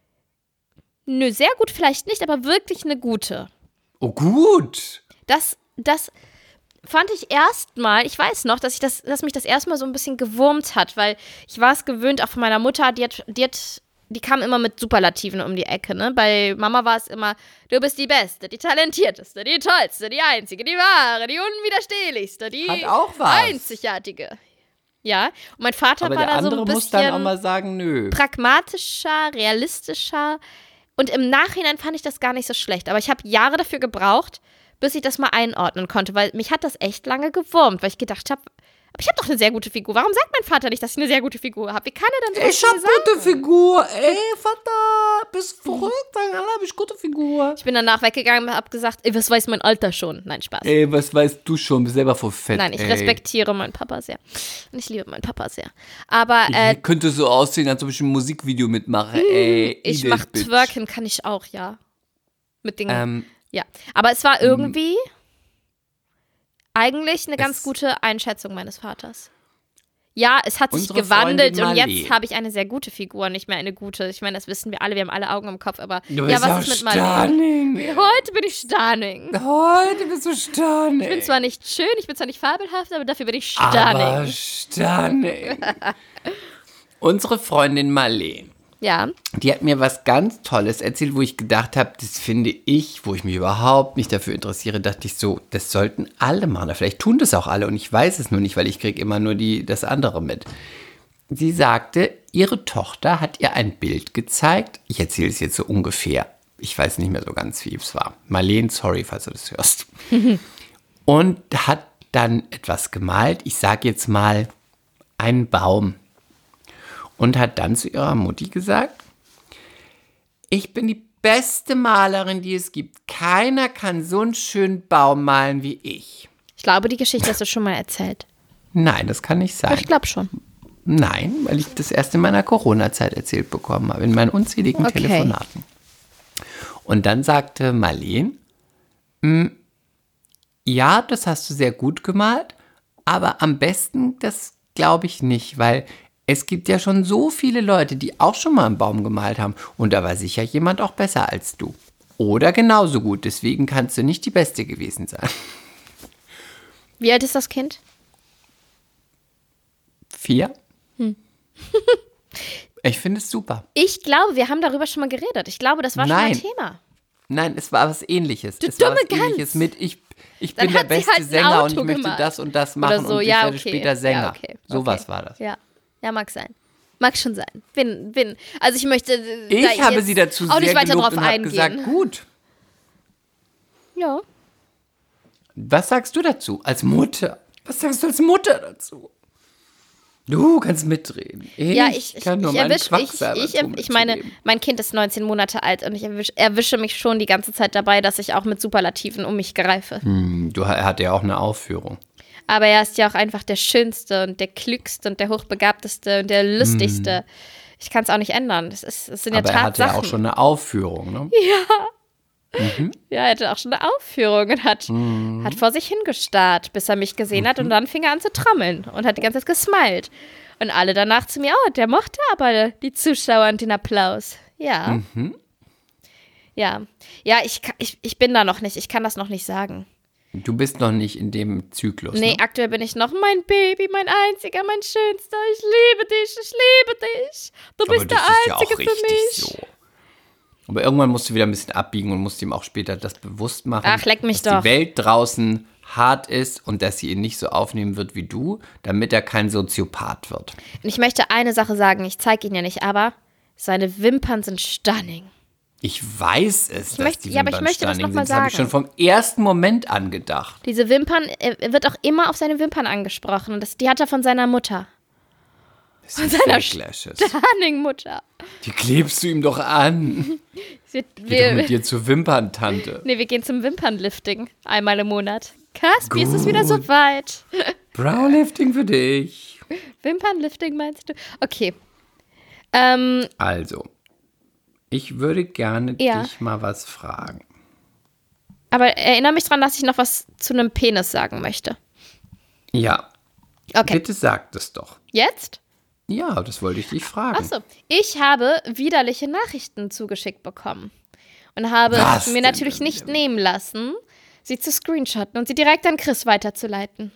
nö, sehr gut vielleicht nicht, aber wirklich eine gute. Oh gut. das, das fand ich erstmal, ich weiß noch, dass ich das, dass mich das erstmal so ein bisschen gewurmt hat, weil ich war es gewöhnt, auch von meiner Mutter, die hat, die hat, die kam immer mit Superlativen um die Ecke, ne? Bei Mama war es immer, du bist die Beste, die Talentierteste, die Tollste, die Einzige, die Wahre, die Unwiderstehlichste, die Hat auch was. Einzigartige. Ja, und mein Vater Aber war da so ein bisschen muss dann auch mal sagen, nö. pragmatischer, realistischer. Und im Nachhinein fand ich das gar nicht so schlecht. Aber ich habe Jahre dafür gebraucht, bis ich das mal einordnen konnte, weil mich hat das echt lange gewurmt, weil ich gedacht habe, aber ich habe doch eine sehr gute Figur. Warum sagt mein Vater nicht, dass ich eine sehr gute Figur habe? Wie kann er dann so Ich viel hab sagen? gute Figur. Ey, Vater, bist verrückt? Dann hab ich gute Figur. Ich bin danach weggegangen und habe gesagt, ey, was weiß mein Alter schon? Nein, Spaß. Ey, was weißt du schon? Bist selber voll fett. Nein, ich ey. respektiere meinen Papa sehr. Und ich liebe meinen Papa sehr. Aber äh, Ich könnte so aussehen, als ob ich ein Musikvideo mitmache. Ey, ich eat mach it, bitch. Twerken, kann ich auch, ja. Mit den Ähm, Ja, aber es war irgendwie eigentlich eine ganz Es- gute Einschätzung meines Vaters. Ja, es hat sich gewandelt und jetzt habe ich eine sehr gute Figur, nicht mehr eine gute. Ich meine, das wissen wir alle, wir haben alle Augen im Kopf, aber du ja, was ist mit stunning. Heute bin ich stunning. Heute bist du stunning. Ich bin zwar nicht schön, ich bin zwar nicht fabelhaft, aber dafür bin ich aber stunning. stunning. Unsere Freundin Marleen, Ja, die hat mir was ganz Tolles erzählt, wo ich gedacht habe, das finde ich, wo ich mich überhaupt nicht dafür interessiere, dachte ich so, das sollten alle machen. Oder Vielleicht tun das auch alle und ich weiß es nur nicht, weil ich kriege immer nur die, das andere mit. Sie sagte, ihre Tochter hat ihr ein Bild gezeigt. Ich erzähle es jetzt so ungefähr. Ich weiß nicht mehr so ganz, wie es war. Marleen, sorry, falls du das hörst. und hat dann etwas gemalt. Ich sage jetzt mal einen Baum. Und hat dann zu ihrer Mutti gesagt, ich bin die beste Malerin, die es gibt. Keiner kann so einen schönen Baum malen wie ich. ich glaube, die Geschichte hast du schon mal erzählt. Nein, das kann nicht sein. Ich glaube schon. Nein, weil ich das erst in meiner Corona-Zeit erzählt bekommen habe, in meinen unzähligen Okay. Telefonaten. Und dann sagte Marleen, "Mm, ja, das hast du sehr gut gemalt, aber am besten, das glaube ich nicht, weil es gibt ja schon so viele Leute, die auch schon mal einen Baum gemalt haben und da war sicher jemand auch besser als du. Oder genauso gut, deswegen kannst du nicht die Beste gewesen sein. Wie alt ist das Kind? Vier? Hm. ich finde es super. Ich glaube, wir haben darüber schon mal geredet. Ich glaube, das war schon mal ein Nein. Thema. Nein, es war was ähnliches. Du es war dumme was ähnliches Gans. mit ich, ich Dann bin der beste halt Sänger und ich möchte gemalt. das und das machen so, und ich ja, werde okay. später Sänger. Ja, okay. So okay. was war das. Ja. Ja, mag sein. Mag schon sein. Bin, bin. Also ich möchte. äh, Ich da habe sie dazu auch nicht sehr weiter drauf eingehen. gesagt, gut. Ja. Was sagst du dazu als Mutter? Was sagst du als Mutter dazu? Du kannst mitreden. Ich Ja, ich, ich, kann nur ich meinen erwische, ich, ich, ich meine, mein Kind ist 19 Monate alt und ich erwisch, erwische mich schon die ganze Zeit dabei, dass ich auch mit Superlativen um mich greife. Hm, Du er hat ja auch eine Aufführung. Aber er ist ja auch einfach der Schönste und der Klügste und der Hochbegabteste und der Lustigste. Ich kann es auch nicht ändern. Das, ist, das sind ja Hm. Aber er hatte Tatsachen. ja auch schon eine Aufführung, ne? Ja, er hatte auch schon eine Aufführung und hat, Mhm. hat vor sich hingestarrt, bis er mich gesehen hat und dann fing er an zu trommeln und hat die ganze Zeit gesmiled. Und alle danach zu mir, oh, der mochte aber die Zuschauer und den Applaus. Ja. Mhm. Ja. Ja, ich, ich, ich bin da noch nicht. Ich kann das noch nicht sagen. Du bist noch nicht in dem Zyklus. Nee, ne? aktuell bin ich noch mein Baby, mein einziger, mein schönster. Ich liebe dich, ich liebe dich. Du bist der ist ja Einzige für mich. so. Aber irgendwann musst du wieder ein bisschen abbiegen und musst ihm auch später das bewusst machen. Ach, leck mich dass doch. die Welt draußen hart ist und dass sie ihn nicht so aufnehmen wird wie du, damit er kein Soziopath wird. Und ich möchte eine Sache sagen, ich zeige ihn ja nicht, aber seine Wimpern sind stunning. Ich weiß es, dass möchte- die ja, aber ich möchte sind. Das habe ich sagen. schon vom ersten Moment an gedacht. Diese Wimpern, er er wird auch immer auf seine Wimpern angesprochen. Und das, die hat er von seiner Mutter. Das sind seiner Fake Lashes. Stunning Mutter. Die klebst du ihm doch an. Wir, Geh doch mit dir zur Wimperntante. nee, wir gehen zum Wimpernlifting einmal im Monat. Caspi, ist es wieder so weit. Browlifting für dich. Wimpernlifting meinst du? Okay. Ähm, Also, ich würde gerne Ja. dich mal was fragen. aber erinnere mich dran, dass ich noch was zu einem Penis sagen möchte. Ja, Okay. bitte sag das doch. Jetzt? Ja, das wollte ich dich fragen. Achso. Ich habe widerliche Nachrichten zugeschickt bekommen. Und habe Was mir natürlich nicht nehmen lassen, sie zu screenshotten und sie direkt an Chris weiterzuleiten.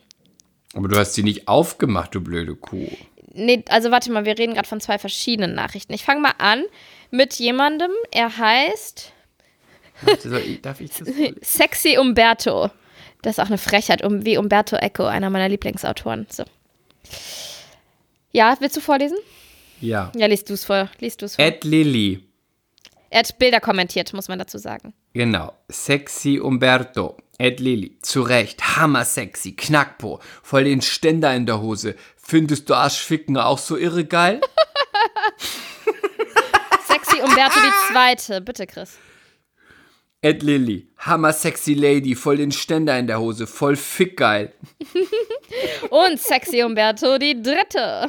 Aber du hast sie nicht aufgemacht, du blöde Kuh. Nee, also warte mal, wir reden gerade von zwei verschiedenen Nachrichten. Ich fange mal an mit jemandem, er heißt Darf ich das? Sexy Umberto. Das ist auch eine Frechheit, um, wie Umberto Eco, einer meiner Lieblingsautoren. So. Ja, willst du vorlesen? Ja. Ja, liest du es vor. Liest du es vor. Ed Lilly. er hat Bilder kommentiert, muss man dazu sagen. Genau. Sexy Umberto. Ed Lilly. Zu Recht. Hammer sexy. Knackpo. Voll den Ständer in der Hose. Findest du Arschficken auch so irre geil? Sexy Umberto die Zweite. Bitte, Chris. Ed Lilly. Hammer sexy Lady. Voll den Ständer in der Hose. Voll fick geil. Und Sexy Umberto die Dritte.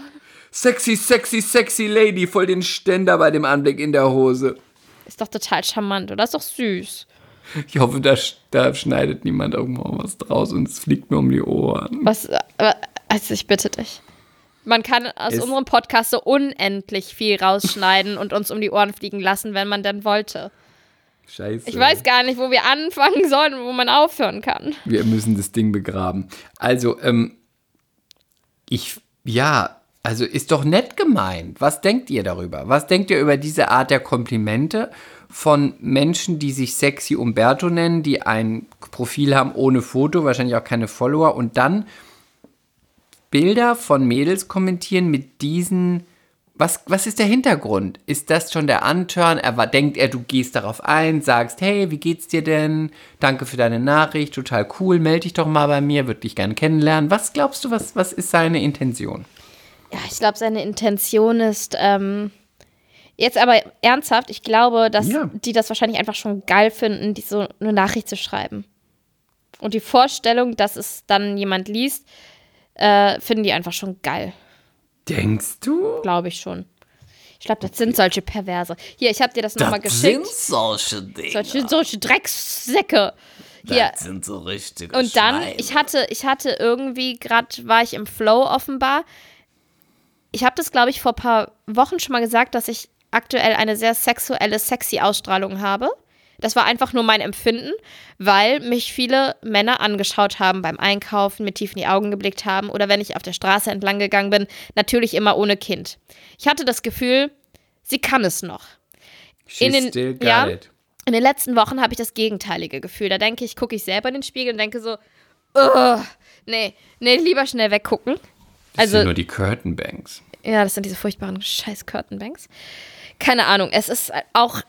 Sexy, sexy, sexy Lady. Voll den Ständer bei dem Anblick in der Hose. Ist doch total charmant, oder? Ist doch süß. Ich hoffe, da, da schneidet niemand irgendwo was draus und es fliegt mir um die Ohren. Was, äh, also ich bitte dich. Man kann aus Ist- unserem Podcast so unendlich viel rausschneiden und uns um die Ohren fliegen lassen, wenn man denn wollte. Scheiße. Ich weiß gar nicht, wo wir anfangen sollen und wo man aufhören kann. Wir müssen das Ding begraben. Also, ähm, ich, ja, also ist doch nett gemeint. Was denkt ihr darüber? Was denkt ihr über diese Art der Komplimente von Menschen, die sich Sexy Umberto nennen, die ein Profil haben ohne Foto, wahrscheinlich auch keine Follower und dann Bilder von Mädels kommentieren mit diesen. Was, was ist der Hintergrund? Ist das schon der Anturn? Er war, denkt er, du gehst darauf ein, sagst, hey, wie geht's dir denn? Danke für deine Nachricht, total cool, melde dich doch mal bei mir, würde dich gerne kennenlernen. Was glaubst du, was, was ist seine Intention? Ja, ich glaube, seine Intention ist, ähm, jetzt aber ernsthaft, ich glaube, dass Ja. die das wahrscheinlich einfach schon geil finden, die so eine Nachricht zu schreiben. Und die Vorstellung, dass es dann jemand liest, äh, finden die einfach schon geil. Denkst du? Glaube ich schon. Ich glaube, das sind solche Perverse. Hier, ich habe dir das nochmal geschickt. solche Dinge. Solche, solche Dreckssäcke. Hier. Das sind so richtige Und dann, Schweine. ich hatte, ich hatte irgendwie, gerade war ich im Flow offenbar. Ich habe das, glaube ich, vor ein paar Wochen schon mal gesagt, dass ich aktuell eine sehr sexuelle, sexy Ausstrahlung habe. Das war einfach nur mein Empfinden, weil mich viele Männer angeschaut haben beim Einkaufen, mir tief in die Augen geblickt haben oder wenn ich auf der Straße entlang gegangen bin, natürlich immer ohne Kind. Ich hatte das Gefühl, sie kann es noch. She In den- still got ja. it. In den letzten Wochen habe ich das gegenteilige Gefühl. Da denke ich, gucke ich selber in den Spiegel und denke so, Ugh, nee, nee, lieber schnell weggucken. Das Also, sind nur die Curtainbanks. ja, das sind diese furchtbaren scheiß Curtainbanks. Keine Ahnung, es ist auch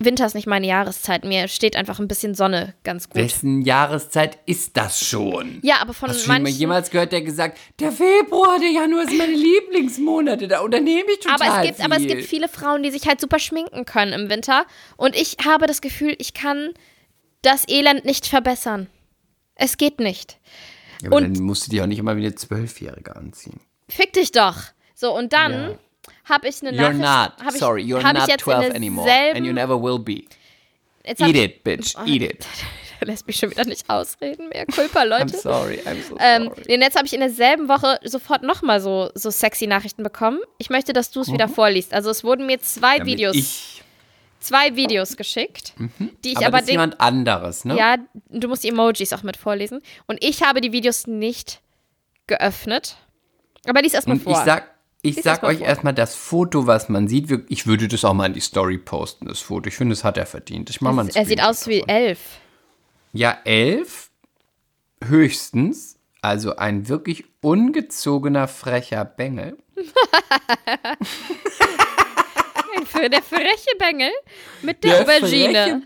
Winter ist nicht meine Jahreszeit. Mir steht einfach ein bisschen Sonne ganz gut. Wessen Jahreszeit ist das schon? Ja, aber von Hast du manchen. jemals gehört, der gesagt, der Februar, der Januar sind meine Lieblingsmonate, da unternehme ich total aber es, gibt, viel. aber es gibt viele Frauen, die sich halt super schminken können im Winter. Und ich habe das Gefühl, ich kann das Elend nicht verbessern. Es geht nicht. ja, aber und- dann musst du dir auch nicht immer wie eine Zwölfjährige anziehen. Fick dich doch. So, und dann Ja. Habe ich eine You're Nachricht. not. ich, Sorry, you're not jetzt 12 in anymore. And you never will be. jetzt Eat it, bitch. Eat it. Lässt mich schon wieder nicht ausreden. Mehr Culpa, I'm Leute. sorry, I'm so Ähm, sorry. und jetzt habe ich in derselben Woche sofort nochmal so, so sexy Nachrichten bekommen. Ich möchte, dass du es wieder vorliest. Also es wurden mir zwei Mhm. Damit Videos, Ich, zwei Videos geschickt, die ich aber, aber, das ist jemand anderes, ne? ja, du musst die Emojis auch mit vorlesen. Und ich habe die Videos nicht geöffnet. Aber lies erstmal Und vor. ich sag, ich Lies sag euch vor. erstmal das Foto, was man sieht. Ich würde das auch mal in die Story posten, das Foto. Ich finde, das hat er verdient. Ich mach mal einen er sieht aus wie davon. elf. Ja, elf höchstens. Also ein wirklich ungezogener, frecher Bengel. Für der freche Bengel mit der, Aubergine. Freche,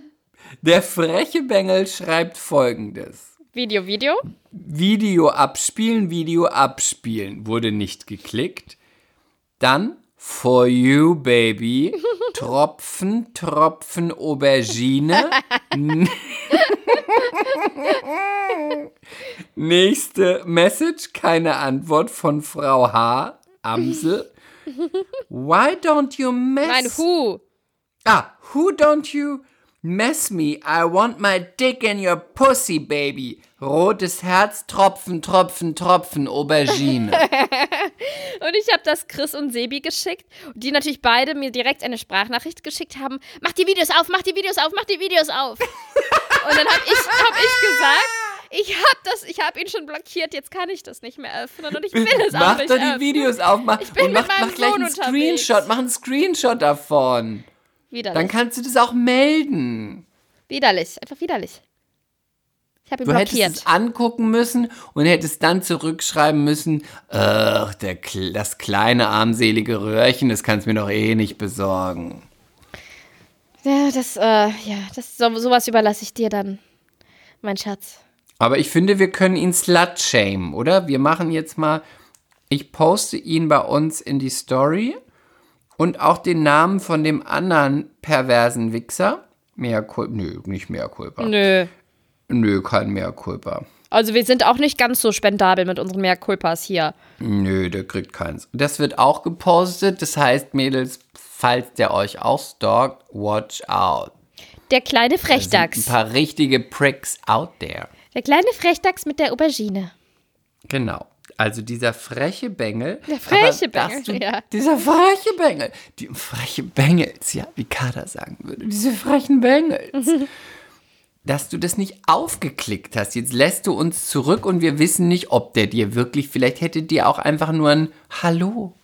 der freche Bengel schreibt folgendes. Video, Video. Video abspielen, Video abspielen. Wurde nicht geklickt. Dann For you, baby. Tropfen, Tropfen, Aubergine. Nächste Message, keine Antwort von Frau H. Amsel. Why don't you mess Nein, Hu. Ah, who don't you mess me? I want my dick in your pussy, baby. Rotes Herz, Tropfen, Tropfen, Tropfen, Aubergine. Und ich habe das Chris und Sebi geschickt, die natürlich beide mir direkt eine Sprachnachricht geschickt haben. Mach die Videos auf, mach die Videos auf, mach die Videos auf. und dann habe ich, hab ich gesagt, ich habe das, ich habe ihn schon blockiert, jetzt kann ich das nicht mehr öffnen und ich will es auch mach nicht doch die öffnen. Videos auf mach, bin und mit mach, meinem mach gleich Sohn einen unterwegs. Screenshot. Mach einen Screenshot davon. Widerlich. Dann kannst du das auch melden. widerlich, einfach widerlich. Ich habe ihn Du hättest blockiert. es angucken müssen und hättest dann zurückschreiben müssen, ach, der, das kleine armselige Röhrchen, das kannst du mir doch eh nicht besorgen. Ja, das, äh, ja, das, so, sowas überlasse ich dir dann, mein Schatz. Aber ich finde, wir können ihn slut-shamen, oder? Wir machen jetzt mal, ich poste ihn bei uns in die Story und auch den Namen von dem anderen perversen Wichser. Mehr Culpa. Nö, nicht mehr Culpa. Nö. Nö, kein mehr Culpa. Also wir sind auch nicht ganz so spendabel mit unseren Mehrkulpas hier. Nö, der kriegt keins. Das wird auch gepostet. Das heißt, Mädels, falls der euch auch stalkt, watch out. Der kleine Ein Frechdachs. paar richtige Pricks out there. Der kleine Frechdachs mit der Aubergine. Genau. Also dieser freche Bengel. Der freche Bengel, du, ja. Dieser freche Bengel. Die freche Bengels, ja, wie Kader sagen würde. Diese frechen Bengels. dass du das nicht aufgeklickt hast. Jetzt lässt du uns zurück und wir wissen nicht, ob der dir wirklich, vielleicht hätte dir auch einfach nur ein Hallo.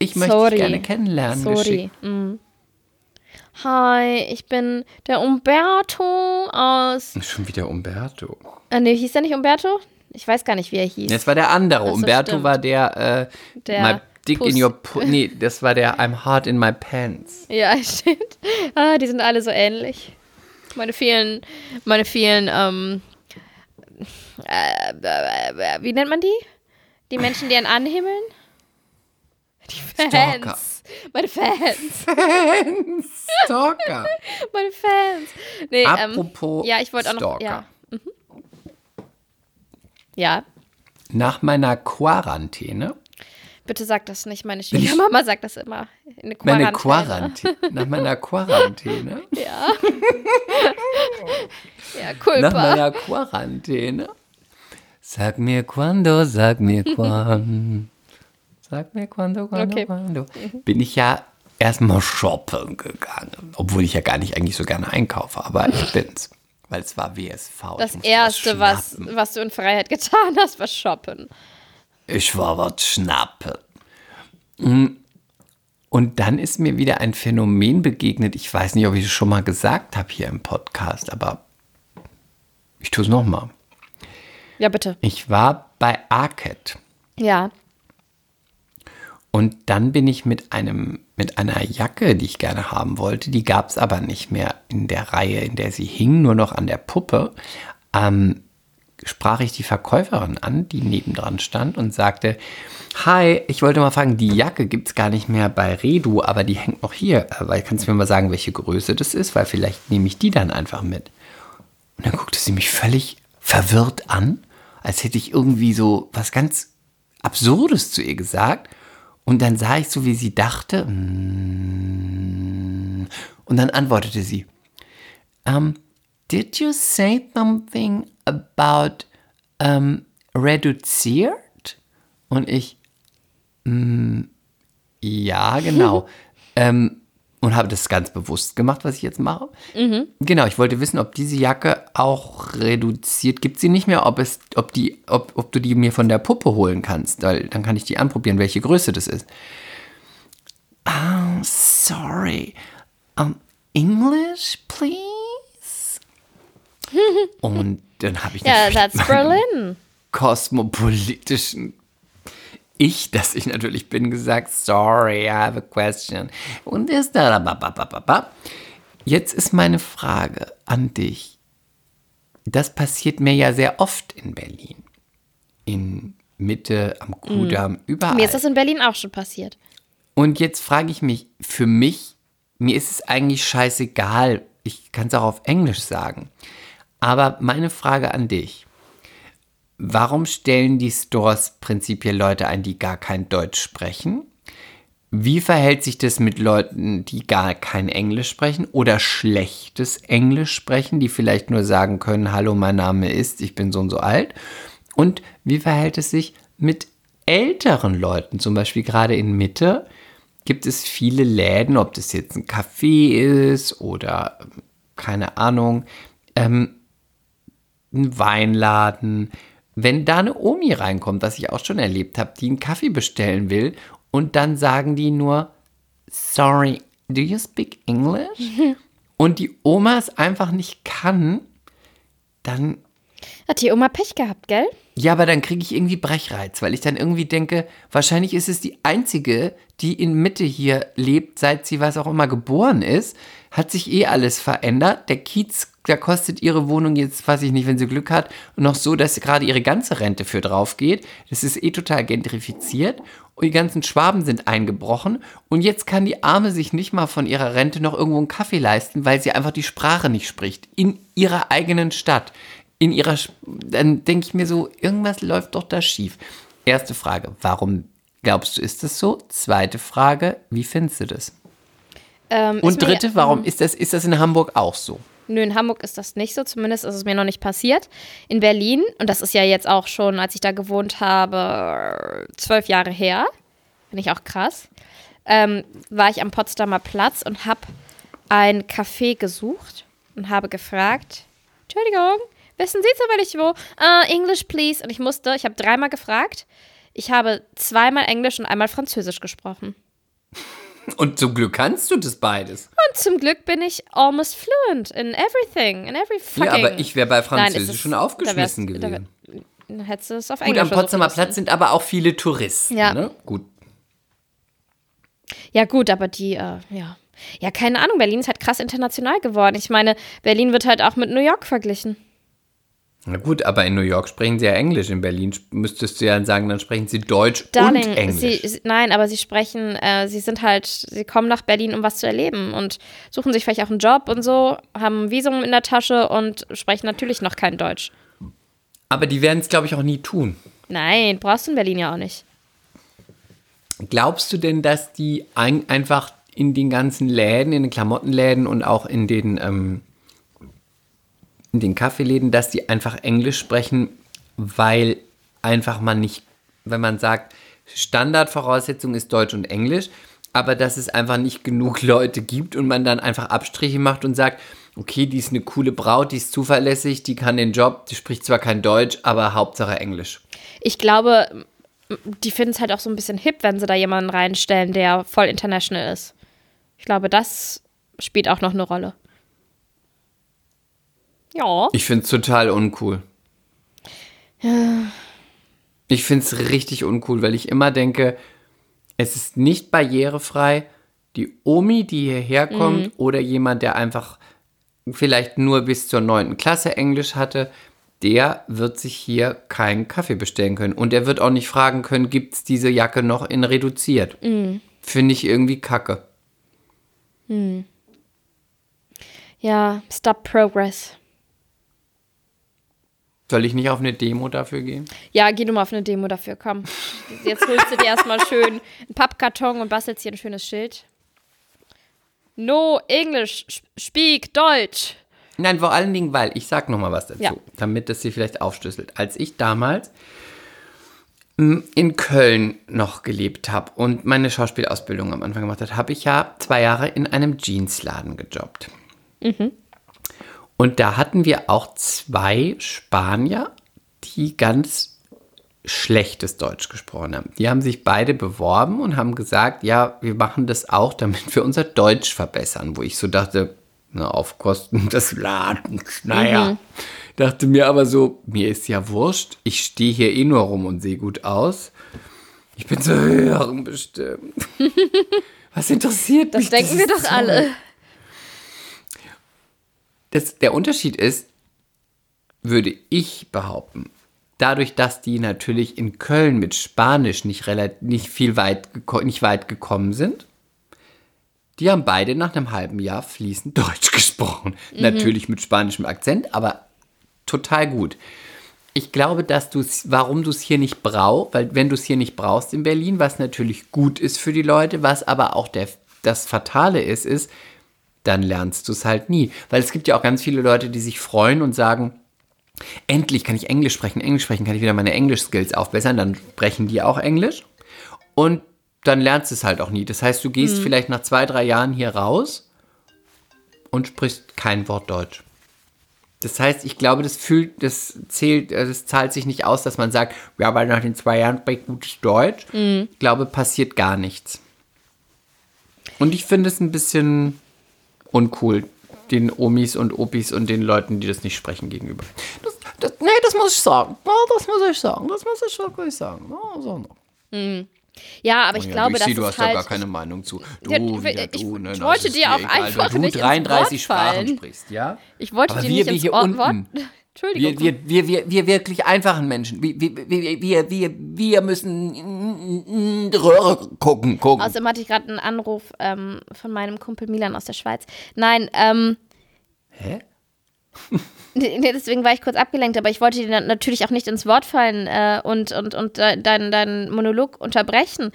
Ich möchte Sorry. dich gerne kennenlernen. Sorry. geschickt. Mm. Hi, ich bin der Umberto aus. Schon wieder Umberto. Äh, nee, hieß der nicht Umberto? Ich weiß gar nicht, wie er hieß. Das war der andere. So, Umberto stimmt. war der, äh, Der my dick Puss. in your pu Nee, das war der I'm hard in my pants. Ja, stimmt. Ah, die sind alle so ähnlich. Meine vielen, meine vielen, ähm, äh, äh, wie nennt man die? Die Menschen, die einen anhimmeln? Die Fans. Stalker. Meine Fans. Stalker. Meine Fans. Nee, Apropos ähm, ja, ich wollte auch noch, Stalker. ja. Mhm. Ja, Nach meiner Quarantäne, bitte sag das nicht. Meine Schwiegermama sagt das immer. Eine meine Quarantäne. Quarantäne, nach meiner Quarantäne, Ja. ja, cool. nach meiner Quarantäne, sag mir quando, sag mir quan, sag mir quando, quando, Okay. quando, bin ich ja erstmal shoppen gegangen, obwohl ich ja gar nicht eigentlich so gerne einkaufe, aber ich bin's, weil es war WSV. Das Erste, was, schnappen. was du in Freiheit getan hast, war shoppen. Ich war was schnappen. Mm. Und dann ist mir wieder ein Phänomen begegnet. Ich weiß nicht, ob ich es schon mal gesagt habe hier im Podcast, aber ich tue es nochmal. Ja, bitte. Ich war bei Arcade Ja. Und dann bin ich mit einem, mit einer Jacke, die ich gerne haben wollte, die gab es aber nicht mehr in der Reihe, in der sie hing, nur noch an der Puppe, ähm, sprach ich die Verkäuferin an, die nebendran stand und sagte, Hi, ich wollte mal fragen, die Jacke gibt es gar nicht mehr bei Redu, aber die hängt noch hier. Weil kannst du mir mal sagen, welche Größe das ist? Weil vielleicht nehme ich die dann einfach mit. Und dann guckte sie mich völlig verwirrt an, als hätte ich irgendwie so was ganz Absurdes zu ihr gesagt. Und dann sah ich so, wie sie dachte. mm, Und dann antwortete sie, um, Did you say something about um, reduziert? Und ich, mm, ja, genau. ähm, und habe das ganz bewusst gemacht, was ich jetzt mache. Genau, ich wollte wissen, ob diese Jacke auch reduziert, gibt sie nicht mehr, ob, es, ob, die, ob, ob du die mir von der Puppe holen kannst. Weil dann kann ich die anprobieren, welche Größe das ist. Oh, sorry. Um, English, please? Und dann habe ich Ja, that's Berlin. kosmopolitischen Ich, das ich natürlich bin, gesagt, sorry, I have a question. Und ist da. Jetzt ist meine Frage an dich. Das passiert mir ja sehr oft in Berlin. In Mitte, am Kudamm, überall. Mir ist das in Berlin auch schon passiert. Und jetzt frage ich mich, für mich, mir ist es eigentlich scheißegal, ich kann es auch auf Englisch sagen. Aber meine Frage an dich, warum stellen die Stores prinzipiell Leute ein, die gar kein Deutsch sprechen? Wie verhält sich das mit Leuten, die gar kein Englisch sprechen oder schlechtes Englisch sprechen, die vielleicht nur sagen können, hallo, mein Name ist, ich bin so und so alt? Und wie verhält es sich mit älteren Leuten, zum Beispiel gerade in Mitte, gibt es viele Läden, ob das jetzt ein Café ist oder keine Ahnung, ähm, ein Weinladen. Wenn da eine Omi reinkommt, was ich auch schon erlebt habe, die einen Kaffee bestellen will und dann sagen die nur, sorry, do you speak English? und die Oma es einfach nicht kann, dann Hat die Oma Pech gehabt, gell? ja, aber dann kriege ich irgendwie Brechreiz, weil ich dann irgendwie denke, wahrscheinlich ist es die einzige, die in Mitte hier lebt, seit sie was auch immer geboren ist. Hat sich eh alles verändert. Der Kiez, da kostet ihre Wohnung jetzt, weiß ich nicht, wenn sie Glück hat, noch so, dass gerade ihre ganze Rente für drauf geht. Das ist eh total gentrifiziert. Und die ganzen Schwaben sind eingebrochen. Und jetzt kann die Arme sich nicht mal von ihrer Rente noch irgendwo einen Kaffee leisten, weil sie einfach die Sprache nicht spricht. In ihrer eigenen Stadt in ihrer, dann denke ich mir so, irgendwas läuft doch da schief. Erste Frage, warum glaubst du, ist das so? Zweite Frage, wie findest du das? Ähm, Und ist mir- dritte, warum ist das, ist das in Hamburg auch so? Nö, in Hamburg ist das nicht so, zumindest ist es mir noch nicht passiert. In Berlin, und das ist ja jetzt auch schon, als ich da gewohnt habe, zwölf Jahre her, finde ich auch krass, ähm, war ich am Potsdamer Platz und habe ein Café gesucht und habe gefragt, Entschuldigung, wissen Sie zufällig wo? Uh, English, please. Und ich musste, ich habe dreimal gefragt. Ich habe zweimal Englisch und einmal Französisch gesprochen. Und zum Glück kannst du das beides. Und zum Glück bin ich almost fluent in everything, in every fucking. Ja, aber ich wäre bei Nein, Französisch es ist- schon da aufgeschmissen da gewesen. Dann hättest du es auf Gut, Englisch am Potsdamer Platz sind aber auch viele Touristen. Ja. Ne? Gut. Ja, gut, aber die, äh, ja. Ja, keine Ahnung, Berlin ist halt krass international geworden. Ich meine, Berlin wird halt auch mit New York verglichen. Na gut, aber in New York sprechen sie ja Englisch. In Berlin müsstest du ja sagen, dann sprechen sie Deutsch Darling, und Englisch. Sie, nein, aber sie sprechen, äh, sie sind halt, sie kommen nach Berlin, um was zu erleben und suchen sich vielleicht auch einen Job und so, haben ein Visum in der Tasche und sprechen natürlich noch kein Deutsch. aber die werden es, glaube ich, auch nie tun. Nein, brauchst du in Berlin ja auch nicht. Glaubst du denn, dass die ein, einfach in den ganzen Läden, in den Klamottenläden und auch in den, ähm, in den Kaffeeläden, dass die einfach Englisch sprechen, weil einfach man nicht, wenn man sagt, Standardvoraussetzung ist Deutsch und Englisch, aber dass es einfach nicht genug Leute gibt und man dann einfach Abstriche macht und sagt, okay, die ist eine coole Braut, die ist zuverlässig, die kann den Job, die spricht zwar kein Deutsch, aber Hauptsache Englisch. Ich glaube, die finden es halt auch so ein bisschen hip, wenn sie da jemanden reinstellen, der voll international ist. Ich glaube, das spielt auch noch eine Rolle. Ja. Ich finde es total uncool. Ich finde es richtig uncool, weil ich immer denke, Es ist nicht barrierefrei. Die Omi, die hierher kommt, oder jemand, der einfach vielleicht nur bis zur 9. Klasse Englisch hatte, der wird sich hier keinen Kaffee bestellen können. Und er wird auch nicht fragen können, gibt es diese Jacke noch in reduziert. Finde ich irgendwie kacke. Ja, Stop Progress. Soll ich nicht auf eine Demo dafür gehen? Ja, geh du mal auf eine Demo dafür, komm. Jetzt holst du dir erstmal schön einen Pappkarton und bastelst hier ein schönes Schild. No English, sp- speak Deutsch. Nein, vor allen Dingen, weil, ich sag noch mal was dazu, Ja. damit das sie vielleicht aufschlüsselt. Als ich damals m, in Köln noch gelebt habe und meine Schauspielausbildung am Anfang gemacht habe, habe ich ja zwei Jahre in einem Jeansladen gejobbt. Und da hatten wir auch zwei Spanier, die ganz schlechtes Deutsch gesprochen haben. Die haben sich beide beworben und haben gesagt, ja, wir machen das auch, damit wir unser Deutsch verbessern. Wo ich so dachte, na, auf Kosten des Ladens, naja. Dachte mir aber so, mir ist ja wurscht, ich stehe hier eh nur rum und sehe gut aus. Ich bin zu hören bestimmt. Was interessiert Das mich? denken wir dieses doch alle. Das, der Unterschied ist, würde ich behaupten, dadurch, dass die natürlich in Köln mit Spanisch nicht, relativ, nicht viel weit, nicht weit gekommen sind, die haben beide nach einem halben Jahr fließend Deutsch gesprochen. Natürlich mit spanischem Akzent, aber total gut. Ich glaube, dass du es, warum du es hier nicht brauchst, weil wenn du es hier nicht brauchst in Berlin, was natürlich gut ist für die Leute, was aber auch der, das Fatale ist, ist, dann lernst du es halt nie. Weil es gibt ja auch ganz viele Leute, die sich freuen und sagen, endlich kann ich Englisch sprechen, Englisch sprechen, kann ich wieder meine Englisch-Skills aufbessern, dann sprechen die auch Englisch. Und dann lernst du es halt auch nie. Das heißt, du gehst vielleicht nach zwei, drei Jahren hier raus und sprichst kein Wort Deutsch. Das heißt, ich glaube, das fühlt, das zählt, äh, das zahlt sich nicht aus, dass man sagt, ja, weil nach den zwei Jahren spricht gutes Deutsch. Ich glaube, passiert gar nichts. Und ich finde es ein bisschen uncool, den Omis und Opis und den Leuten, die das nicht sprechen, gegenüber. Das, das, nee, das muss ich sagen. Das muss ich sagen. Das muss ich wirklich sagen. Ja, so. Ja, aber ich Ja, glaube, ich sehe, du hast halt, da gar keine Meinung zu. Du, Ja, wieder ich- du, ne, ich wollte dir auch egal, einfach du nicht ins 33 Wort Sprachen sprichst, ja? Ich wollte Aber dir wir, nicht wir ins hier Wort. unten. Entschuldigung. wir, wir, wir, wir wirklich einfachen Menschen. Wir, wir, wir, wir, wir, müssen Röhre gucken, gucken. Außerdem hatte ich gerade einen Anruf ähm, von meinem Kumpel Milan aus der Schweiz. Nein, ähm, Hä? nee, deswegen war ich kurz abgelenkt, aber ich wollte dir na- natürlich auch nicht ins Wort fallen äh, und, und, und deinen deinen Monolog unterbrechen,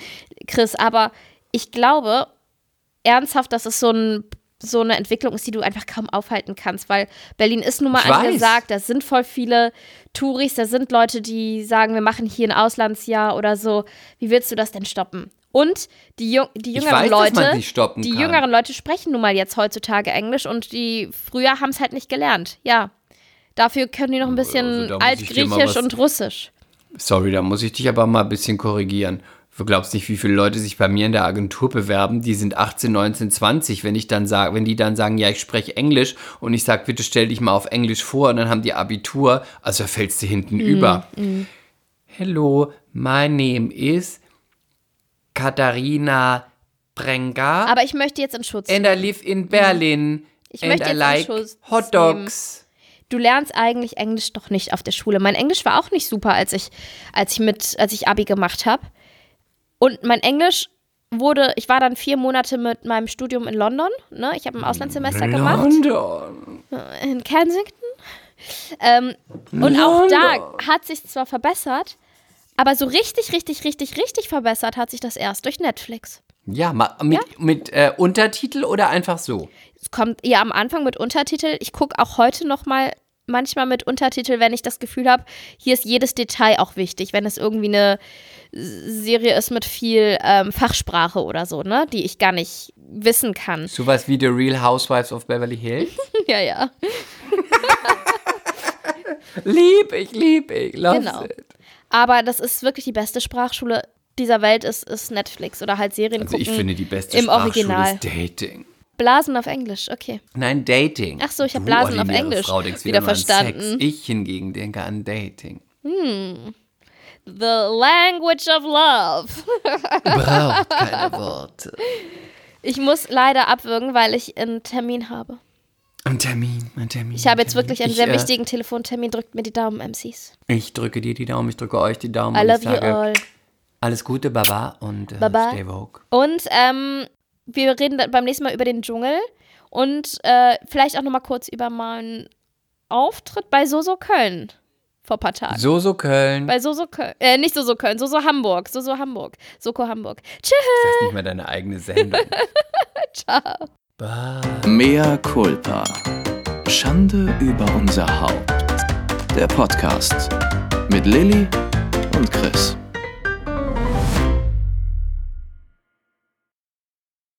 Chris. Aber ich glaube ernsthaft, dass es so, ein, so eine Entwicklung ist, die du einfach kaum aufhalten kannst, weil Berlin ist nun mal Ich angesagt, da sind voll viele Touris, da sind Leute, die sagen, wir machen hier ein Auslandsjahr oder so. Wie willst du das denn stoppen? Und die, Jung die jüngeren weiß, Leute, die kann. jüngeren Leute sprechen nun mal jetzt heutzutage Englisch und die früher haben es halt nicht gelernt. Ja. Dafür können die noch ein bisschen Also Altgriechisch und Russisch. Sorry, da muss ich dich aber mal ein bisschen korrigieren. Du glaubst nicht, wie viele Leute sich bei mir in der Agentur bewerben, die sind 18, 19, 20. Wenn ich dann sage, wenn die dann sagen, ja, ich spreche Englisch und ich sage, bitte stell dich mal auf Englisch vor und dann haben die Abitur, also da fällst du hinten über. Hello, my name is Katharina Prenga Aber ich möchte jetzt in Schutz. and I live in Berlin Ich and möchte I jetzt like in Schutz hot dogs. du lernst eigentlich Englisch doch nicht auf der Schule. Mein Englisch war auch nicht super, als ich, als ich mit, als ich Abi gemacht habe. Und mein Englisch wurde, ich war dann vier Monate mit meinem Studium in London. Ne? Ich habe ein Auslandssemester gemacht London. in Kensington. Ähm, und auch da hat sich zwar verbessert, aber so richtig, richtig, richtig, richtig verbessert hat sich das erst durch Netflix. Ja, mit, mit äh, Untertitel oder einfach so? Es kommt ja am Anfang mit Untertitel. Ich gucke auch heute noch mal manchmal mit Untertitel, wenn ich das Gefühl habe, hier ist jedes Detail auch wichtig. Wenn es irgendwie eine Serie ist mit viel ähm, Fachsprache oder so, ne, die ich gar nicht wissen kann. Sowas wie The Real Housewives of Beverly Hills? ja, ja. lieb ich, lieb ich. Love Genau. it. Aber das ist wirklich die beste Sprachschule dieser Welt ist, ist Netflix oder halt Serien Also ich gucken finde, die beste im Sprachschule Original. ist Dating. Blasen auf Englisch, okay. Nein, Dating. Ach so, ich hab Du, Blasen auf Englisch Frau, wieder an verstanden. Ich hingegen denke an Dating. The language of love. Braucht keine Worte. Ich muss leider abwürgen, weil ich einen Termin habe. Ein Termin, ein Termin. Ich habe jetzt wirklich einen ich, sehr äh, wichtigen Telefontermin. Drückt mir die Daumen, MCs. Ich drücke dir die Daumen, ich drücke euch die Daumen. I love ich you all. Alles Gute, Baba und äh, Baba. stay woke. Und ähm, wir reden dann beim nächsten Mal über den Dschungel und äh, vielleicht auch nochmal kurz über meinen Auftritt bei Soso Köln vor ein paar Tagen. So, so Köln. Bei Soso Köln. Äh, nicht Soso Köln, Soso Hamburg. Soso Hamburg. Soko Hamburg. Tschüss. Das ist nicht mehr deine eigene Sendung. Ciao. Bye. Mea culpa. Schande über unser Haupt. Der Podcast mit Lilly und Chris.